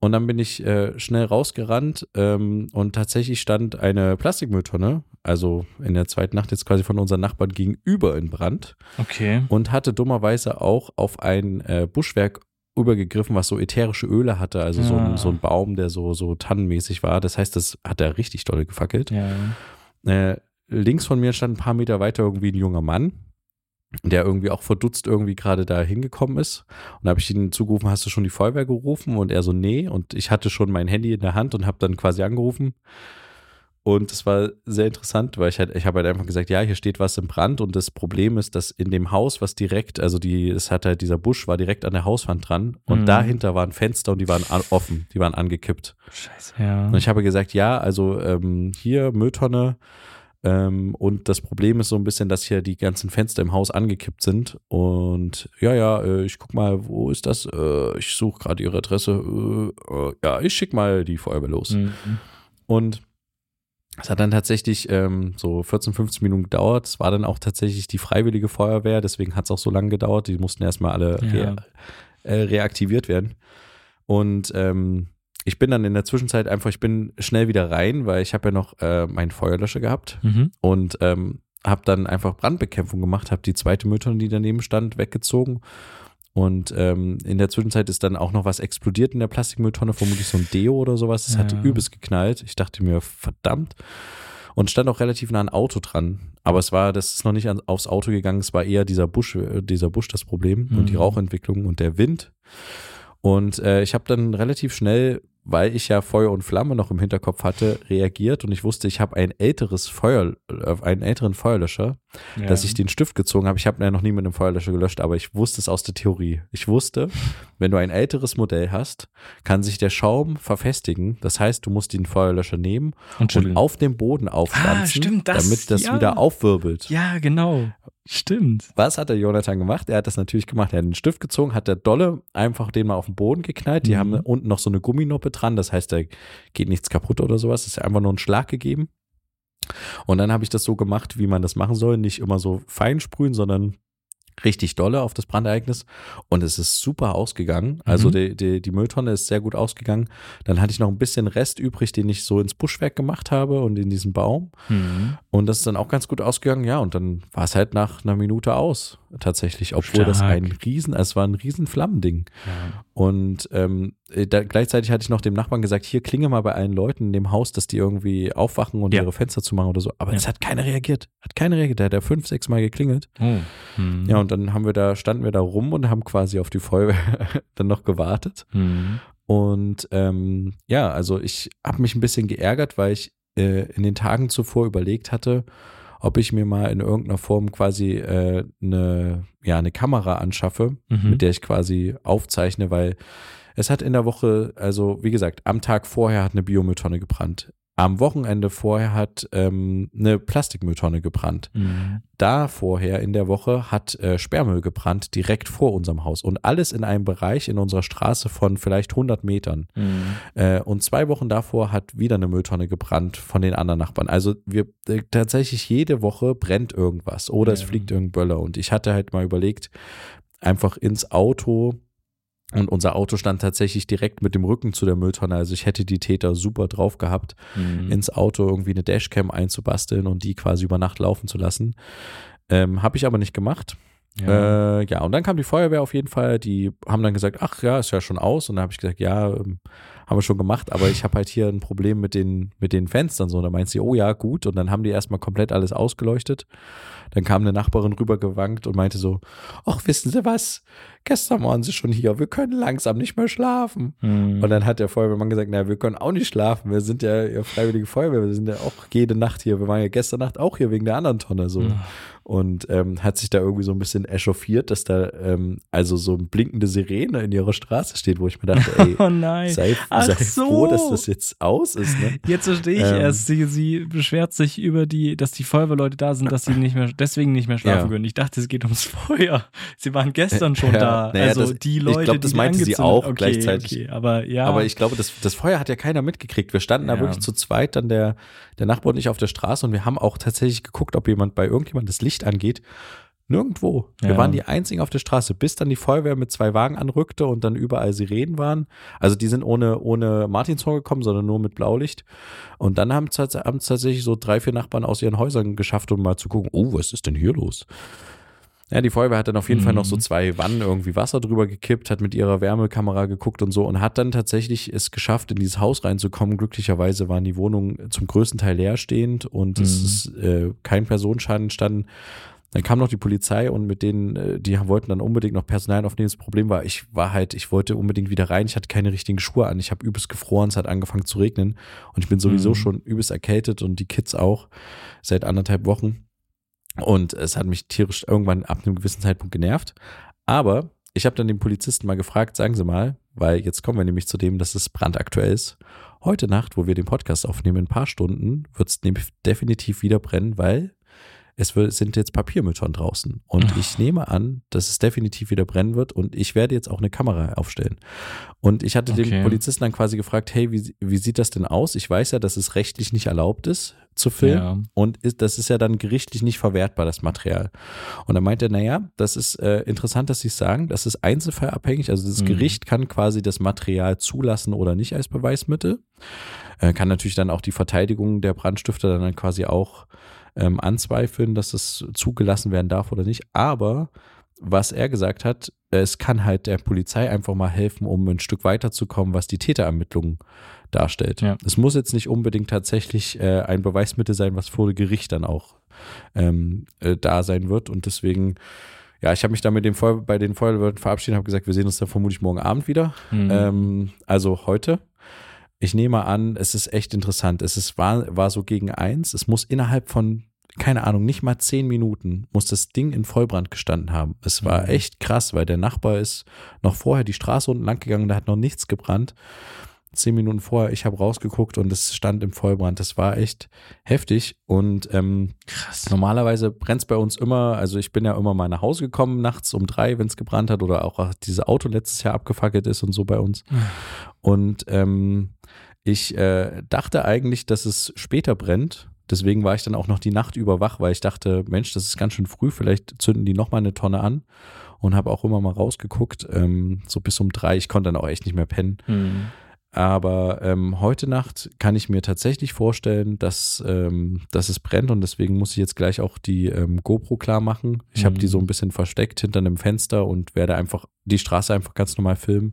Und dann bin ich äh, schnell rausgerannt ähm, und tatsächlich stand eine Plastikmülltonne, also in der zweiten Nacht jetzt quasi von unseren Nachbarn gegenüber in Brand. Okay. Und hatte dummerweise auch auf ein äh, Buschwerk übergegriffen, was so ätherische Öle hatte, also ja. so, ein, so ein Baum, der so, so tannenmäßig war. Das heißt, das hat er richtig dolle gefackelt. Ja. Äh, links von mir stand ein paar Meter weiter irgendwie ein junger Mann, der irgendwie auch verdutzt irgendwie gerade da hingekommen ist. Und da habe ich ihn zugerufen, hast du schon die Feuerwehr gerufen? Und er so, nee. Und ich hatte schon mein Handy in der Hand und habe dann quasi angerufen. Und es war sehr interessant, weil ich halt, ich habe halt einfach gesagt, ja, hier steht was im Brand und das Problem ist, dass in dem Haus, was direkt, also die, es hat halt dieser Busch war direkt an der Hauswand dran und mhm. dahinter waren Fenster und die waren offen, die waren angekippt. Scheiße, ja. Und ich habe gesagt, ja, also ähm, hier Mülltonne, ähm, und das Problem ist so ein bisschen, dass hier die ganzen Fenster im Haus angekippt sind. Und ja, ja, äh, ich guck mal, wo ist das? Äh, ich suche gerade ihre Adresse. Äh, äh ja, ich schicke mal die Feuerwehr los. Mhm. Und es hat dann tatsächlich ähm, so 14, 15 Minuten gedauert. Es war dann auch tatsächlich die freiwillige Feuerwehr, deswegen hat es auch so lange gedauert. Die mussten erstmal alle ja. re äh, reaktiviert werden. Und ähm, ich bin dann in der Zwischenzeit einfach, ich bin schnell wieder rein, weil ich habe ja noch äh, meinen Feuerlöscher gehabt mhm. und ähm, habe dann einfach Brandbekämpfung gemacht, habe die zweite Mülltonne, die daneben stand, weggezogen. Und ähm, in der Zwischenzeit ist dann auch noch was explodiert in der Plastikmülltonne, vermutlich so ein Deo oder sowas. Das ja. hat übelst geknallt. Ich dachte mir, verdammt. Und stand auch relativ nah ein Auto dran. Aber es war, das ist noch nicht aufs Auto gegangen, es war eher dieser Busch, äh, dieser Busch das Problem mhm. und die mhm. Rauchentwicklung und der Wind. Und äh, ich habe dann relativ schnell weil ich ja Feuer und Flamme noch im Hinterkopf hatte, reagiert und ich wusste, ich habe ein älteres Feuer, äh, einen älteren Feuerlöscher, ja. dass ich den Stift gezogen habe. Ich habe ja noch nie mit einem Feuerlöscher gelöscht, aber ich wusste es aus der Theorie. Ich wusste, wenn du ein älteres Modell hast, kann sich der Schaum verfestigen. Das heißt, du musst den Feuerlöscher nehmen und, und auf dem Boden aufpflanzen, ah, stimmt, das, damit das ja. wieder aufwirbelt. Ja, genau. Stimmt. Was hat der Jonathan gemacht? Er hat das natürlich gemacht. Er hat den Stift gezogen, hat der Dolle einfach den mal auf den Boden geknallt. Die mhm. haben unten noch so eine Gumminoppe dran. Das heißt, da geht nichts kaputt oder sowas. Es ist einfach nur ein Schlag gegeben. Und dann habe ich das so gemacht, wie man das machen soll. Nicht immer so fein sprühen, sondern richtig dolle auf das Brandereignis und es ist super ausgegangen. Also mhm. die, die, die, Mülltonne ist sehr gut ausgegangen. Dann hatte ich noch ein bisschen Rest übrig, den ich so ins Buschwerk gemacht habe und in diesen Baum. Mhm. Und das ist dann auch ganz gut ausgegangen. Ja, und dann war es halt nach einer Minute aus, tatsächlich, obwohl Stark. das ein Riesen, es war ein riesen Flammending. Ja. Und ähm, äh, da, gleichzeitig hatte ich noch dem Nachbarn gesagt, hier klinge mal bei allen Leuten in dem Haus, dass die irgendwie aufwachen und ja. ihre Fenster zu machen oder so. Aber es ja. hat keiner reagiert. Hat keiner reagiert. Der hat ja fünf, sechs Mal geklingelt. Oh. Hm. Ja, und dann haben wir da, standen wir da rum und haben quasi auf die Feuerwehr [laughs] dann noch gewartet. Hm. Und ähm, ja, also ich habe mich ein bisschen geärgert, weil ich äh, in den Tagen zuvor überlegt hatte, ob ich mir mal in irgendeiner Form quasi äh, eine, ja, eine Kamera anschaffe, mhm. mit der ich quasi aufzeichne, weil es hat in der Woche, also wie gesagt, am Tag vorher hat eine Biomülltonne gebrannt. Am Wochenende vorher hat ähm, eine Plastikmülltonne gebrannt. Mhm. Da vorher in der Woche hat äh, Sperrmüll gebrannt, direkt vor unserem Haus. Und alles in einem Bereich in unserer Straße von vielleicht 100 Metern. Mhm. Äh, und zwei Wochen davor hat wieder eine Mülltonne gebrannt von den anderen Nachbarn. Also wir äh, tatsächlich jede Woche brennt irgendwas oder ja. es fliegt irgendein Böller. Und ich hatte halt mal überlegt, einfach ins Auto Und unser Auto stand tatsächlich direkt mit dem Rücken zu der Mülltonne. Also ich hätte die Täter super drauf gehabt, mhm. ins Auto irgendwie eine Dashcam einzubasteln und die quasi über Nacht laufen zu lassen. Ähm, Habe ich aber nicht gemacht. Ja. Äh, ja, und dann kam die Feuerwehr auf jeden Fall. Die haben dann gesagt, ach ja, ist ja schon aus. Und dann habe ich gesagt, ja, ähm, haben wir schon gemacht, aber ich habe halt hier ein Problem mit den, mit den Fenstern so. Und da meint sie, oh ja, gut. Und dann haben die erstmal komplett alles ausgeleuchtet. Dann kam eine Nachbarin rübergewankt und meinte so, ach, wissen Sie was? Gestern waren Sie schon hier, wir können langsam nicht mehr schlafen. Mhm. Und dann hat der Feuerwehrmann gesagt, naja, wir können auch nicht schlafen. Wir sind ja, ja freiwillige Feuerwehr, wir sind ja auch jede Nacht hier. Wir waren ja gestern Nacht auch hier wegen der anderen Tonne so. Mhm und ähm, hat sich da irgendwie so ein bisschen echauffiert, dass da ähm, also so eine blinkende Sirene in ihrer Straße steht, wo ich mir dachte, ey, [laughs] oh nein. sei, sei so. froh, dass das jetzt aus ist. Ne? Jetzt verstehe ich ähm, erst, sie, sie beschwert sich über die, dass die Feuerwehrleute da sind, dass sie nicht mehr, deswegen nicht mehr schlafen ja. können. Ich dachte, es geht ums Feuer. Sie waren gestern [laughs] schon ja, da. Naja, also das, die Leute, ich glaube, das meinte sie auch okay, gleichzeitig. Okay, aber ja. Aber ich glaube, das, das Feuer hat ja keiner mitgekriegt. Wir standen ja. da wirklich zu zweit, dann der, der Nachbar und ich auf der Straße und wir haben auch tatsächlich geguckt, ob jemand bei irgendjemand das Licht angeht. Nirgendwo. Wir ja. waren die einzigen auf der Straße, bis dann die Feuerwehr mit zwei Wagen anrückte und dann überall Sirenen waren. Also die sind ohne, ohne Martinshorn gekommen, sondern nur mit Blaulicht. Und dann haben es tatsächlich so drei, vier Nachbarn aus ihren Häusern geschafft, um mal zu gucken, oh, was ist denn hier los? Ja, die Feuerwehr hat dann auf jeden mhm. Fall noch so mhm. zwei Wannen irgendwie Wasser drüber gekippt, hat mit ihrer Wärmekamera geguckt und so und hat dann tatsächlich es geschafft, in dieses Haus reinzukommen. Glücklicherweise waren die Wohnungen zum größten Teil leerstehend und mhm. es ist äh, kein Personenschaden entstanden. Dann kam noch die Polizei und mit denen, äh, die wollten dann unbedingt noch Personal aufnehmen. Das Problem war, ich war halt, ich wollte unbedingt wieder rein. Ich hatte keine richtigen Schuhe an. Ich habe übelst gefroren. Es hat angefangen zu regnen und ich bin sowieso mhm. schon übelst erkältet und die Kids auch seit anderthalb Wochen. Und es hat mich tierisch irgendwann ab einem gewissen Zeitpunkt genervt. Aber ich habe dann den Polizisten mal gefragt, sagen Sie mal, weil jetzt kommen wir nämlich zu dem, dass es brandaktuell ist. Heute Nacht, wo wir den Podcast aufnehmen, in ein paar Stunden, wird es definitiv wieder brennen, weil es sind jetzt Papiermülltonnen draußen. Und ich nehme an, dass es definitiv wieder brennen wird und ich werde jetzt auch eine Kamera aufstellen. Und ich hatte okay. den Polizisten dann quasi gefragt, hey, wie, wie sieht das denn aus? Ich weiß ja, dass es rechtlich nicht erlaubt ist zu filmen ja. und ist, das ist ja dann gerichtlich nicht verwertbar, das Material. Und dann meinte er, naja, das ist äh, interessant, dass Sie es sagen, das ist einzelfallabhängig, also das mhm. Gericht kann quasi das Material zulassen oder nicht als Beweismittel. Äh, kann natürlich dann auch die Verteidigung der Brandstifter dann quasi auch ähm, anzweifeln, dass es zugelassen werden darf oder nicht. Aber was er gesagt hat, es kann halt der Polizei einfach mal helfen, um ein Stück weiterzukommen, was die Täterermittlungen darstellt. Ja. Es muss jetzt nicht unbedingt tatsächlich äh, ein Beweismittel sein, was vor Gericht dann auch ähm, äh, da sein wird. Und deswegen, ja, ich habe mich da mit dem Feuer, bei den Feuerwehren verabschiedet, habe gesagt, wir sehen uns dann vermutlich morgen Abend wieder. Mhm. Ähm, also heute ich nehme an, es ist echt interessant. Es ist, war, war so gegen eins. Es muss innerhalb von, keine Ahnung, nicht mal zehn Minuten, muss das Ding in Vollbrand gestanden haben. Es war mhm. echt krass, weil der Nachbar ist noch vorher die Straße unten lang gegangen, da hat noch nichts gebrannt. Zehn Minuten vorher, ich habe rausgeguckt und es stand im Vollbrand. Das war echt heftig. Und ähm, Krass. normalerweise brennt es bei uns immer, also ich bin ja immer mal nach Hause gekommen, nachts um drei, wenn es gebrannt hat, oder auch diese Auto letztes Jahr abgefackelt ist und so bei uns. Und ähm, ich äh, dachte eigentlich, dass es später brennt. Deswegen war ich dann auch noch die Nacht über wach, weil ich dachte, Mensch, das ist ganz schön früh, vielleicht zünden die nochmal eine Tonne an. Und habe auch immer mal rausgeguckt, ähm, so bis um drei. Ich konnte dann auch echt nicht mehr pennen. Mhm. Aber ähm, heute Nacht kann ich mir tatsächlich vorstellen, dass, ähm, dass es brennt und deswegen muss ich jetzt gleich auch die ähm, GoPro klar machen. Ich mhm. habe die so ein bisschen versteckt hinter einem Fenster und werde einfach die Straße einfach ganz normal filmen.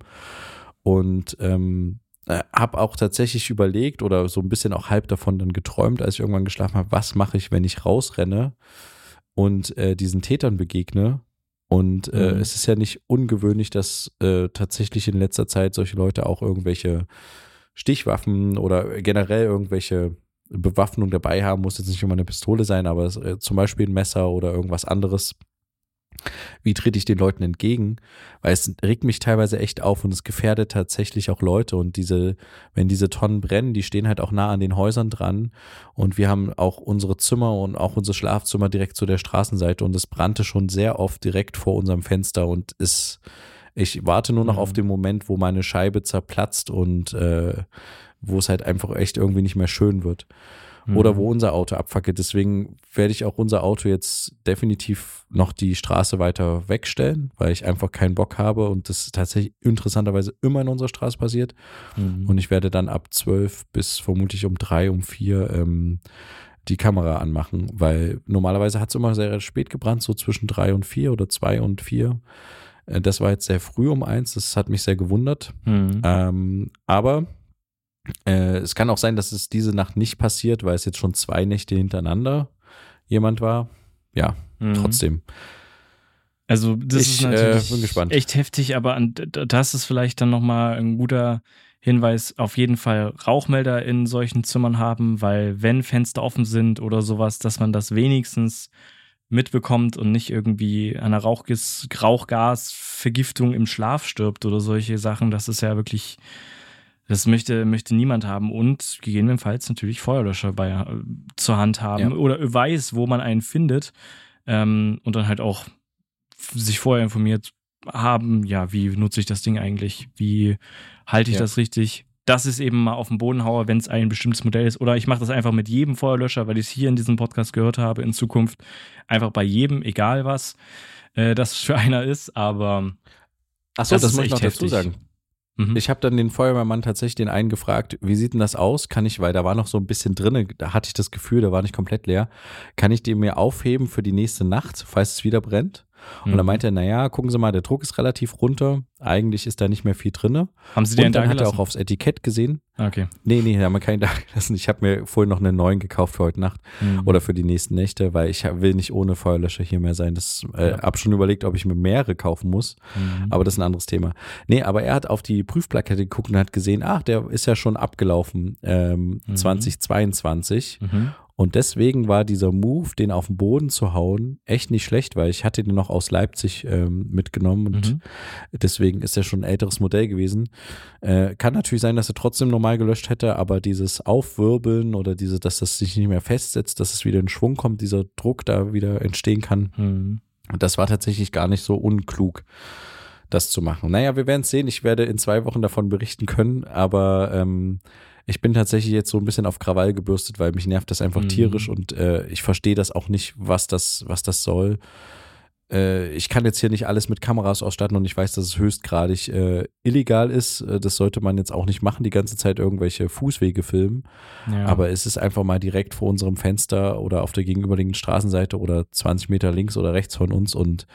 Und ähm, äh, habe auch tatsächlich überlegt oder so ein bisschen auch halb davon dann geträumt, als ich irgendwann geschlafen habe, was mache ich, wenn ich rausrenne und äh, diesen Tätern begegne. Und äh, mhm. es ist ja nicht ungewöhnlich, dass äh, tatsächlich in letzter Zeit solche Leute auch irgendwelche Stichwaffen oder generell irgendwelche Bewaffnung dabei haben. Muss jetzt nicht immer eine Pistole sein, aber äh, zum Beispiel ein Messer oder irgendwas anderes wie trete ich den Leuten entgegen? Weil es regt mich teilweise echt auf und es gefährdet tatsächlich auch Leute. Und diese, wenn diese Tonnen brennen, die stehen halt auch nah an den Häusern dran. Und wir haben auch unsere Zimmer und auch unser Schlafzimmer direkt zu der Straßenseite. Und es brannte schon sehr oft direkt vor unserem Fenster. Und es, ich warte nur noch mhm. auf den Moment, wo meine Scheibe zerplatzt und äh, wo es halt einfach echt irgendwie nicht mehr schön wird. Mhm. oder wo unser Auto abfackelt. Deswegen werde ich auch unser Auto jetzt definitiv noch die Straße weiter wegstellen, weil ich einfach keinen Bock habe und das tatsächlich interessanterweise immer in unserer Straße passiert. Mhm. Und ich werde dann ab zwölf bis vermutlich um drei, um vier ähm, die Kamera anmachen, weil normalerweise hat es immer sehr spät gebrannt, so zwischen drei und vier oder zwei und vier. Äh, das war jetzt sehr früh um eins, das hat mich sehr gewundert. Mhm. Ähm, aber äh, es kann auch sein, dass es diese Nacht nicht passiert, weil es jetzt schon zwei Nächte hintereinander jemand war. Ja, mhm. trotzdem. Also das ich, ist natürlich äh, echt heftig, aber das ist vielleicht dann nochmal ein guter Hinweis, auf jeden Fall Rauchmelder in solchen Zimmern haben, weil wenn Fenster offen sind oder sowas, dass man das wenigstens mitbekommt und nicht irgendwie einer Rauchgas Rauchgasvergiftung im Schlaf stirbt oder solche Sachen. Das ist ja wirklich, das möchte, möchte niemand haben und gegebenenfalls natürlich Feuerlöscher bei, äh, zur Hand haben ja. oder weiß, wo man einen findet ähm, und dann halt auch sich vorher informiert haben, ja, wie nutze ich das Ding eigentlich, wie halte ich ja. das richtig, dass ich es eben mal auf den Boden haue, wenn es ein bestimmtes Modell ist. Oder ich mache das einfach mit jedem Feuerlöscher, weil ich es hier in diesem Podcast gehört habe, in Zukunft einfach bei jedem, egal was äh, das für [laughs] einer ist. Aber Achso, das, das muss ich noch heftig. dazu sagen. Mhm. Ich habe dann den Feuerwehrmann tatsächlich den einen gefragt, wie sieht denn das aus? Kann ich, weil da war noch so ein bisschen drin, da hatte ich das Gefühl, der war nicht komplett leer. Kann ich den mir aufheben für die nächste Nacht, falls es wieder brennt? Und mhm. dann meinte er, naja, gucken Sie mal, der Druck ist relativ runter. Eigentlich ist da nicht mehr viel drin. Haben Sie den Und dann hat er auch aufs Etikett gesehen. Okay. Nee, nee, da haben wir keinen da gelassen. Ich habe mir vorhin noch einen neuen gekauft für heute Nacht mhm. oder für die nächsten Nächte, weil ich will nicht ohne Feuerlöscher hier mehr sein. Das äh, ja. habe schon überlegt, ob ich mir mehrere kaufen muss. Mhm. Aber das ist ein anderes Thema. Nee, aber er hat auf die Prüfplakette geguckt und hat gesehen, ach, der ist ja schon abgelaufen ähm, 2022. Mhm. Und deswegen war dieser Move, den auf den Boden zu hauen, echt nicht schlecht, weil ich hatte den noch aus Leipzig ähm, mitgenommen und mhm. deswegen ist er schon ein älteres Modell gewesen. Äh, kann natürlich sein, dass er trotzdem normal gelöscht hätte, aber dieses Aufwirbeln oder diese, dass das sich nicht mehr festsetzt, dass es wieder in Schwung kommt, dieser Druck da wieder entstehen kann, mhm. das war tatsächlich gar nicht so unklug das zu machen. Naja, wir werden es sehen. Ich werde in zwei Wochen davon berichten können, aber ähm, ich bin tatsächlich jetzt so ein bisschen auf Krawall gebürstet, weil mich nervt das einfach mhm. tierisch und äh, ich verstehe das auch nicht, was das, was das soll. Äh, ich kann jetzt hier nicht alles mit Kameras ausstatten und ich weiß, dass es höchstgradig äh, illegal ist. Äh, das sollte man jetzt auch nicht machen, die ganze Zeit irgendwelche Fußwege filmen. Ja. Aber es ist einfach mal direkt vor unserem Fenster oder auf der gegenüberliegenden Straßenseite oder 20 Meter links oder rechts von uns und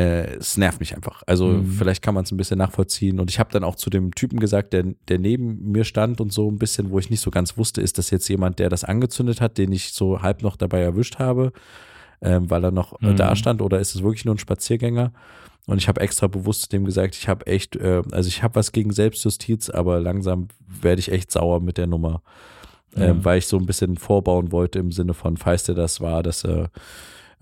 äh, es nervt mich einfach. Also mhm. vielleicht kann man es ein bisschen nachvollziehen. Und ich habe dann auch zu dem Typen gesagt, der, der neben mir stand und so ein bisschen, wo ich nicht so ganz wusste, ist das jetzt jemand, der das angezündet hat, den ich so halb noch dabei erwischt habe, ähm, weil er noch mhm. da stand, oder ist es wirklich nur ein Spaziergänger? Und ich habe extra bewusst dem gesagt, ich habe echt, äh, also ich habe was gegen Selbstjustiz, aber langsam werde ich echt sauer mit der Nummer. Ähm, mhm. weil ich so ein bisschen vorbauen wollte im Sinne von, falls der das war, dass er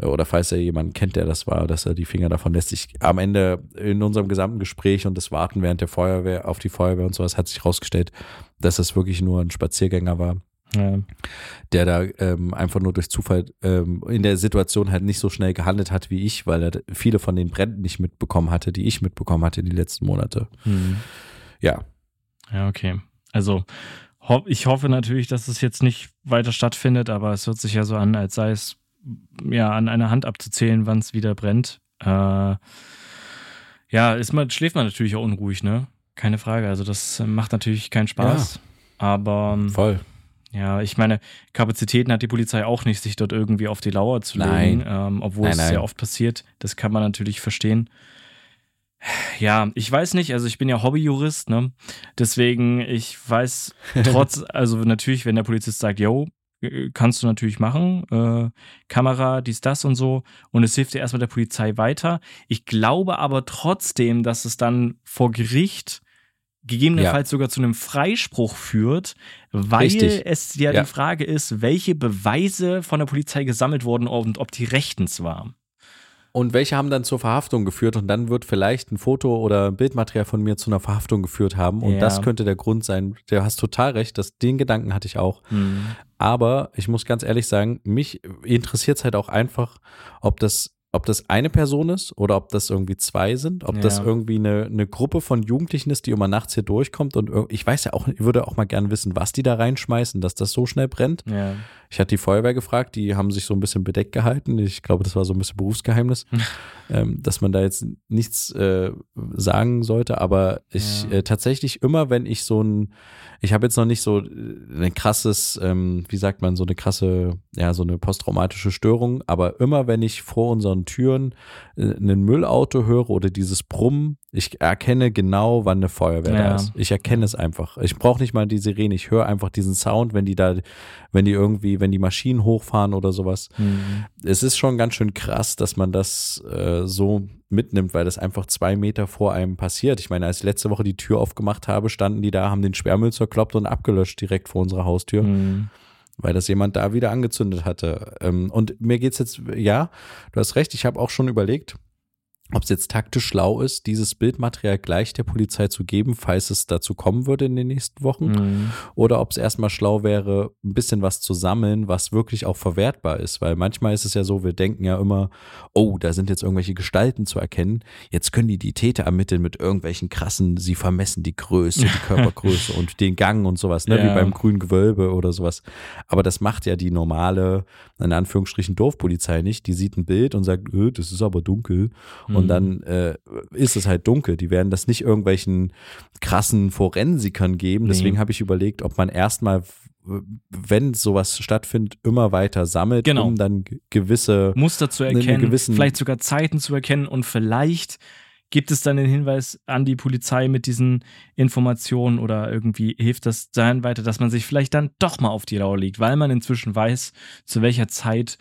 oder falls er jemanden kennt, der das war, dass er die Finger davon lässt. Ich, am Ende in unserem gesamten Gespräch und das Warten während der Feuerwehr auf die Feuerwehr und sowas hat sich herausgestellt, dass es wirklich nur ein Spaziergänger war. Ja. der da ähm, einfach nur durch Zufall ähm, in der Situation halt nicht so schnell gehandelt hat wie ich, weil er viele von den Bränden nicht mitbekommen hatte, die ich mitbekommen hatte die letzten Monate. Mhm. Ja. Ja, okay. Also ho ich hoffe natürlich, dass es jetzt nicht weiter stattfindet, aber es hört sich ja so an, als sei es ja, an einer Hand abzuzählen, wann es wieder brennt. Äh, ja, ist man, schläft man natürlich auch unruhig, ne? Keine Frage. Also das macht natürlich keinen Spaß. Ja, aber ähm, voll. Ja, ich meine, Kapazitäten hat die Polizei auch nicht, sich dort irgendwie auf die Lauer zu legen, ähm, obwohl nein, es nein. sehr oft passiert. Das kann man natürlich verstehen. Ja, ich weiß nicht, also ich bin ja Hobbyjurist, ne? Deswegen, ich weiß [laughs] trotz, also natürlich, wenn der Polizist sagt, yo, äh, kannst du natürlich machen. Äh, Kamera, dies, das und so. Und es hilft dir erstmal der Polizei weiter. Ich glaube aber trotzdem, dass es dann vor Gericht gegebenenfalls ja. sogar zu einem Freispruch führt, weil Richtig. es ja, ja, die Frage ist, welche Beweise von der Polizei gesammelt wurden und ob die rechtens waren. Und welche haben dann zur Verhaftung geführt und dann wird vielleicht ein Foto oder ein Bildmaterial von mir zu einer Verhaftung geführt haben und ja. das könnte der Grund sein. Du hast total recht, das, den Gedanken hatte ich auch. Mhm. Aber ich muss ganz ehrlich sagen, mich interessiert es halt auch einfach, ob das ob das eine Person ist oder ob das irgendwie zwei sind, ob Ja. das irgendwie eine, eine Gruppe von Jugendlichen ist, die immer nachts hier durchkommt und ich weiß ja auch, ich würde auch mal gerne wissen, was die da reinschmeißen, dass das so schnell brennt. Ja. Ich hatte die Feuerwehr gefragt, die haben sich so ein bisschen bedeckt gehalten. Ich glaube, das war so ein bisschen Berufsgeheimnis, ähm, dass man da jetzt nichts äh, sagen sollte. Aber ich Ja. äh, tatsächlich immer, wenn ich so ein, ich habe jetzt noch nicht so äh, ein krasses, ähm, wie sagt man, so eine krasse, ja, so eine posttraumatische Störung, aber immer, wenn ich vor unseren Türen äh, ein Müllauto höre oder dieses Brummen, ich erkenne genau, wann eine Feuerwehr da Ja. ist. Ich erkenne es einfach. Ich brauche nicht mal die Sirene, ich höre einfach diesen Sound, wenn die da, wenn die irgendwie, wenn die Maschinen hochfahren oder sowas. Mhm. Es ist schon ganz schön krass, dass man das äh, so mitnimmt, weil das einfach zwei Meter vor einem passiert. Ich meine, als ich letzte Woche die Tür aufgemacht habe, standen die da, haben den Sperrmüll zerkloppt und abgelöscht direkt vor unserer Haustür Mhm. weil das jemand da wieder angezündet hatte. Ähm, und mir geht's jetzt, ja, du hast recht, ich habe auch schon überlegt, ob es jetzt taktisch schlau ist, dieses Bildmaterial gleich der Polizei zu geben, falls es dazu kommen würde in den nächsten Wochen, Mhm. oder ob es erstmal schlau wäre, ein bisschen was zu sammeln, was wirklich auch verwertbar ist, weil manchmal ist es ja so, wir denken ja immer, oh, da sind jetzt irgendwelche Gestalten zu erkennen, jetzt können die die Täter ermitteln mit irgendwelchen krassen, sie vermessen die Größe, die Körpergröße [laughs] und den Gang und sowas, ne, wie Ja. beim grünen Gewölbe oder sowas. Aber das macht ja die normale, in Anführungsstrichen, Dorfpolizei nicht. Die sieht ein Bild und sagt, äh, das ist aber dunkel. Und Mhm. dann äh, ist es halt dunkel. Die werden das nicht irgendwelchen krassen Forensikern geben. Nee. Deswegen habe ich überlegt, ob man erstmal, wenn sowas stattfindet, immer weiter sammelt, Genau. um dann ge- gewisse. Muster zu erkennen, vielleicht sogar Zeiten zu erkennen und vielleicht gibt es dann den Hinweis an die Polizei mit diesen Informationen oder irgendwie hilft das dann weiter, dass man sich vielleicht dann doch mal auf die Lauer legt, weil man inzwischen weiß, zu welcher Zeit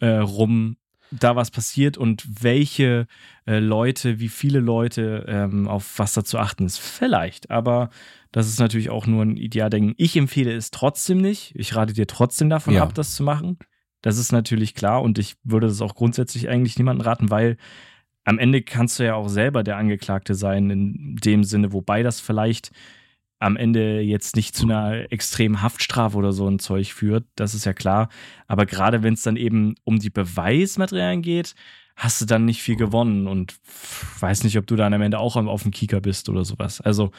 äh, rum da was passiert und welche äh, Leute, wie viele Leute ähm, auf was da zu achten ist. Vielleicht, aber das ist natürlich auch nur ein Idealdenken. Ich empfehle es trotzdem nicht. Ich rate dir trotzdem davon Ja. ab, das zu machen. Das ist natürlich klar und ich würde das auch grundsätzlich eigentlich niemandem raten, weil am Ende kannst du ja auch selber der Angeklagte sein, in dem Sinne, wobei das vielleicht am Ende jetzt nicht zu einer extremen Haftstrafe oder so ein Zeug führt, das ist ja klar. Aber gerade wenn es dann eben um die Beweismaterialien geht, hast du dann nicht viel gewonnen und weiß nicht, ob du dann am Ende auch auf dem Kieker bist oder sowas. Also,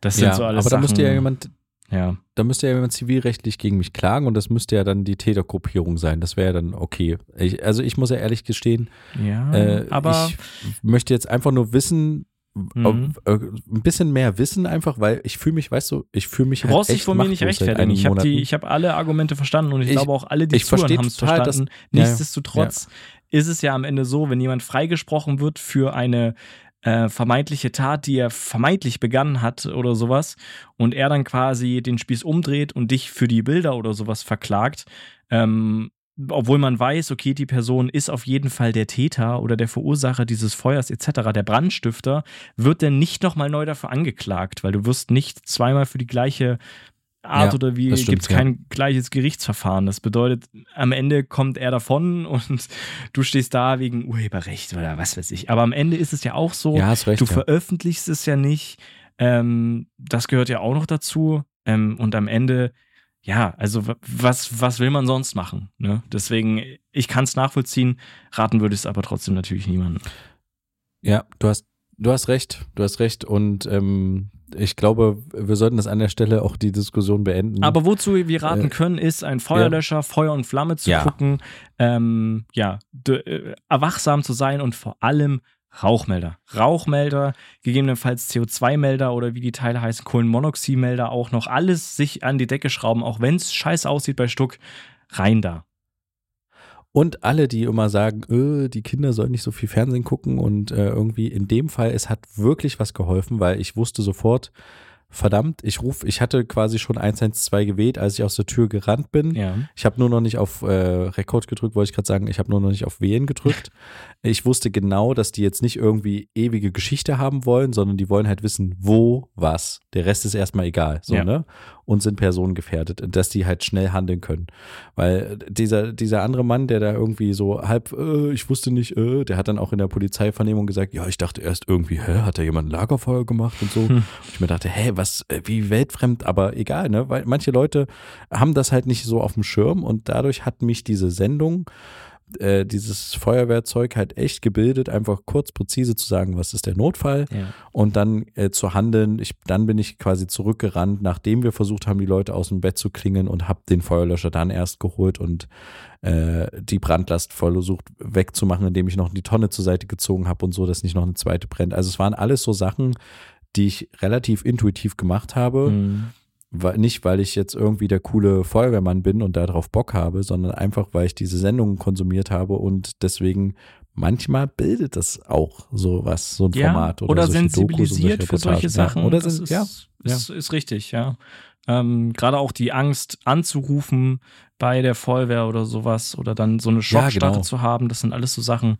das sind Ja, so alles aber da Sachen. müsste ja jemand, ja. da müsste ja jemand zivilrechtlich gegen mich klagen und das müsste ja dann die Tätergruppierung sein. Das wäre ja dann okay. Ich, also ich muss ja ehrlich gestehen, Ja, Äh, aber ich möchte jetzt einfach nur wissen, Mhm. ob, äh, ein bisschen mehr wissen einfach, weil ich fühle mich, weißt du, ich fühle mich Du halt brauchst dich echt von mir nicht rechtfertigen. Ich habe habe alle Argumente verstanden und ich, Ich- glaube auch alle, die ich zuhören, haben es verstanden. ja, ja. Nichtsdestotrotz ist es ja am Ende so, wenn jemand freigesprochen wird für eine äh, vermeintliche Tat, die er vermeintlich begangen hat oder sowas, und er dann quasi den Spieß umdreht und dich für die Bilder oder sowas verklagt, ähm, obwohl man weiß, okay, die Person ist auf jeden Fall der Täter oder der Verursacher dieses Feuers etc., der Brandstifter, wird dann nicht nochmal neu dafür angeklagt, weil du wirst nicht zweimal für die gleiche Art Ja, oder wie gibt es kein gleiches Gerichtsverfahren. Das bedeutet, am Ende kommt er davon [laughs] und du stehst da wegen Urheberrecht oder was weiß ich. Aber am Ende ist es ja auch so, ja, recht. du ja. veröffentlichst es ja nicht. Ähm, das gehört ja auch noch dazu. Ähm, und am Ende, ja, also wa- was, was will man sonst machen? Ne? Deswegen, ich kann es nachvollziehen, raten würde ich es aber trotzdem natürlich niemandem. Ja, du hast, du hast recht, du hast recht und ähm, ich glaube, wir sollten das an der Stelle auch die Diskussion beenden. Aber wozu wir raten Äh, können, ist ein Feuerlöscher, Feuer und Flamme zu Ja. gucken, ähm, ja, d- äh, erwachsam zu sein und vor allem Rauchmelder. Rauchmelder, gegebenenfalls CO2-Melder oder wie die Teile heißen, Kohlenmonoxidmelder auch noch. Alles sich an die Decke schrauben, auch wenn es scheiße aussieht bei Stuck, rein da. Und alle, die immer sagen, äh, die Kinder sollen nicht so viel Fernsehen gucken und äh, irgendwie in dem Fall, es hat wirklich was geholfen, weil ich wusste sofort, verdammt, ich rufe, ich hatte quasi schon 112 gewählt, als ich aus der Tür gerannt bin. Ja. Ich habe nur noch nicht auf äh, Rekord gedrückt, wollte ich gerade sagen. Ich habe nur noch nicht auf Wählen gedrückt. [laughs] Ich wusste genau, dass die jetzt nicht irgendwie ewige Geschichte haben wollen, sondern die wollen halt wissen, wo, was. Der Rest ist erstmal egal, so, Ja. ne? Und sind personengefährdet, dass die halt schnell handeln können. Weil dieser, dieser andere Mann, der da irgendwie so halb, äh, ich wusste nicht, äh, der hat dann auch in der Polizeivernehmung gesagt, ja, ich dachte erst irgendwie, hä, hat da jemand ein Lagerfeuer gemacht und so. Hm. Und ich mir dachte, hä, was, äh, wie weltfremd, aber egal, ne? Weil manche Leute haben das halt nicht so auf dem Schirm und dadurch hat mich diese Sendung äh, dieses Feuerwehrzeug halt echt gebildet, einfach kurz präzise zu sagen, was ist der Notfall Ja. und dann äh, zu handeln. Ich, dann bin ich quasi zurückgerannt, nachdem wir versucht haben, die Leute aus dem Bett zu klingeln und habe den Feuerlöscher dann erst geholt und äh, die Brandlast versucht wegzumachen, indem ich noch die Tonne zur Seite gezogen habe und so, dass nicht noch eine zweite brennt. Also es waren alles so Sachen, die ich relativ intuitiv gemacht habe. Mhm. Weil, nicht, weil ich jetzt irgendwie der coole Feuerwehrmann bin und darauf Bock habe, sondern einfach, weil ich diese Sendungen konsumiert habe und deswegen manchmal bildet das auch sowas, so ein Ja, Format oder, oder solche sensibilisiert Dokus und für solche. Sachen. Ja, oder das sind, ist, ja, ist, ist richtig, ja. Ähm, Gerade auch die Angst anzurufen bei der Feuerwehr oder sowas oder dann so eine Schockstarre genau. zu haben, das sind alles so Sachen,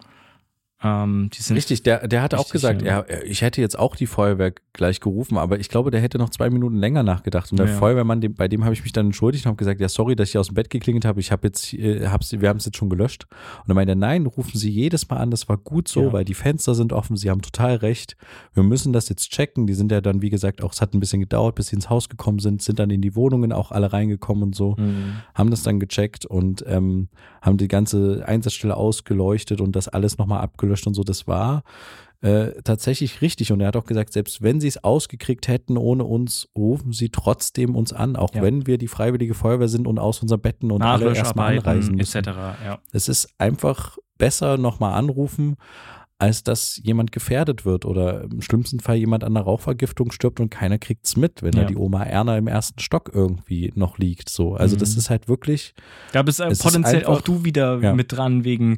ähm, Richtig, der, der hat auch gesagt, ja. er, ich hätte jetzt auch die Feuerwehr gleich gerufen, aber ich glaube, der hätte noch zwei Minuten länger nachgedacht. Und der Ja. Feuerwehrmann, dem, bei dem habe ich mich dann entschuldigt und habe gesagt, ja, sorry, dass ich aus dem Bett geklingelt habe. Ich habe jetzt, äh, hab's, wir haben es jetzt schon gelöscht. Und dann meinte er, nein, rufen Sie jedes Mal an, das war gut so, Ja. weil die Fenster sind offen, Sie haben total recht. Wir müssen das jetzt checken. Die sind ja dann, wie gesagt, auch, es hat ein bisschen gedauert, bis sie ins Haus gekommen sind, sind dann in die Wohnungen auch alle reingekommen und so Mhm. haben das dann gecheckt und ähm, haben die ganze Einsatzstelle ausgeleuchtet und das alles nochmal abgelöscht und so. Das war äh, tatsächlich richtig. Und er hat auch gesagt, selbst wenn sie es ausgekriegt hätten ohne uns, rufen sie trotzdem uns an, auch Ja. wenn wir die freiwillige Feuerwehr sind und aus unseren Betten und alle erstmal anreisen müssen. etc. Ja. Es ist einfach besser nochmal anrufen, als dass jemand gefährdet wird oder im schlimmsten Fall jemand an einer Rauchvergiftung stirbt und keiner kriegt's mit, wenn Ja. da die Oma Erna im ersten Stock irgendwie noch liegt. So, also das Mhm. ist halt wirklich Da bist äh, Es ist potenziell einfach- auch du wieder Ja. mit dran wegen,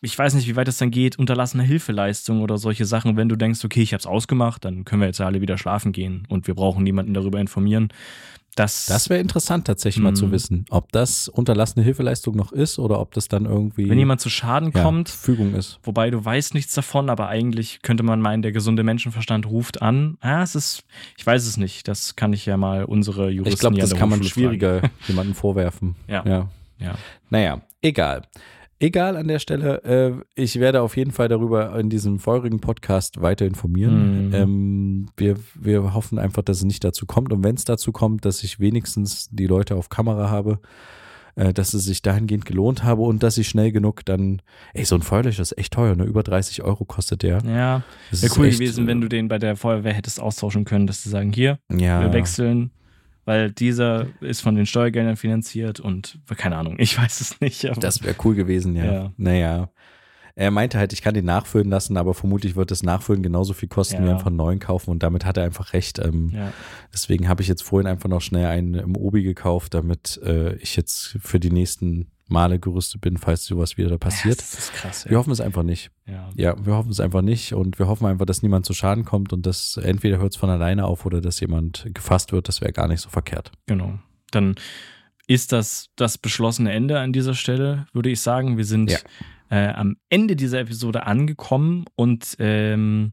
ich weiß nicht, wie weit es dann geht, unterlassene Hilfeleistung oder solche Sachen. Wenn du denkst, okay, ich habe es ausgemacht, dann können wir jetzt alle wieder schlafen gehen und wir brauchen niemanden darüber informieren. Das, Das wäre interessant tatsächlich mal zu Mhm. wissen, ob das unterlassene Hilfeleistung noch ist oder ob das dann irgendwie wenn jemand zu Schaden ja, kommt, Fügung ist. wobei du weißt nichts davon, aber eigentlich könnte man meinen, der gesunde Menschenverstand ruft an. Ah, es ist, ich weiß es nicht. Das kann ich ja mal unsere Juristen Ich glaube, das kann man schwieriger [laughs] jemandem vorwerfen. Ja. ja. Ja. Naja, egal. Egal an der Stelle. Äh, ich werde auf jeden Fall darüber in diesem feurigen Podcast weiter informieren. Mhm. Ähm, wir, wir hoffen einfach, dass es nicht dazu kommt. Und wenn es dazu kommt, dass ich wenigstens die Leute auf Kamera habe, äh, dass es sich dahingehend gelohnt habe und dass ich schnell genug dann, ey, so ein Feuerlöscher ist echt teuer, ne? Über 30 Euro kostet der. Ja. Das wäre cool echt, gewesen, wenn du den bei der Feuerwehr hättest austauschen können, dass sie sagen, hier, ja, wir wechseln, weil dieser ist von den Steuergeldern finanziert und keine Ahnung, ich weiß es nicht. Das wäre cool gewesen, ja. Ja. Naja. Er meinte halt, ich kann den nachfüllen lassen, aber vermutlich wird das Nachfüllen genauso viel kosten, Ja. wie einfach einen neuen kaufen und damit hat er einfach recht. Ähm, ja. Deswegen habe ich jetzt vorhin einfach noch schnell einen im Obi gekauft, damit äh, ich jetzt für die nächsten Male gerüstet bin, falls sowas wieder da passiert. Das ist krass. Wir Ja. hoffen es einfach nicht. ja. Ja, wir hoffen es einfach nicht und wir hoffen einfach, dass niemand zu Schaden kommt und dass entweder hört es von alleine auf oder dass jemand gefasst wird. Das wäre gar nicht so verkehrt. Genau. Dann ist das das beschlossene Ende an dieser Stelle, würde ich sagen. Wir sind Ja. Äh, am Ende dieser Episode angekommen und ähm,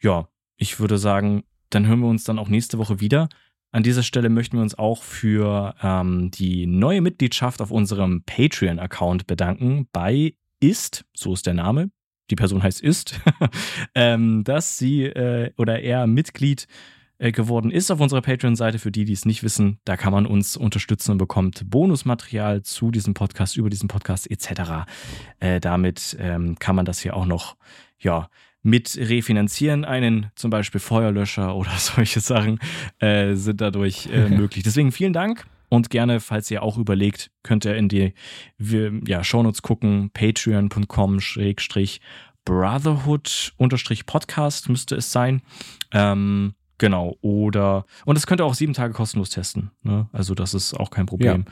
ja, ich würde sagen, dann hören wir uns dann auch nächste Woche wieder. An dieser Stelle möchten wir uns auch für ähm, die neue Mitgliedschaft auf unserem Patreon-Account bedanken bei Ist, so ist der Name, die Person heißt Ist, [laughs] ähm, dass sie äh, oder er Mitglied geworden ist auf unserer Patreon-Seite. Für die, die es nicht wissen, da kann man uns unterstützen und bekommt Bonusmaterial zu diesem Podcast, über diesen Podcast etc. Äh, damit ähm, kann man das hier auch noch, ja, mit refinanzieren. Einen zum Beispiel Feuerlöscher [laughs] oder solche Sachen äh, sind dadurch äh, [laughs] möglich. Deswegen vielen Dank. Und gerne, falls ihr auch überlegt, könnt ihr in die ja, Shownotes gucken, patreon.com schrägstrich Brotherhood-Podcast müsste es sein. Ähm, genau, oder, und das könnt ihr auch sieben Tage kostenlos testen. Ne? Also das ist auch kein Problem.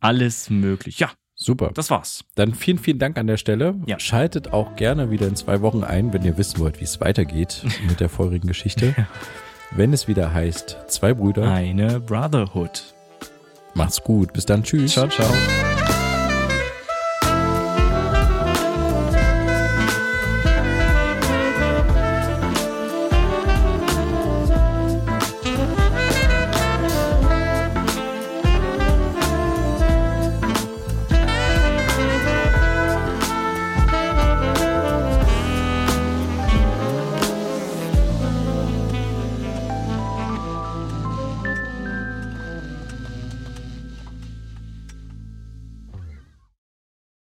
Alles möglich. Ja, Super. das war's. Dann vielen, vielen Dank an der Stelle. Ja. Schaltet auch gerne wieder in zwei Wochen ein, wenn ihr wissen wollt, wie es weitergeht [laughs] mit der feurigen Geschichte. Wenn es wieder heißt, zwei Brüder, Eine Brotherhood. macht's gut. Bis dann. Tschüss. Ciao, ciao.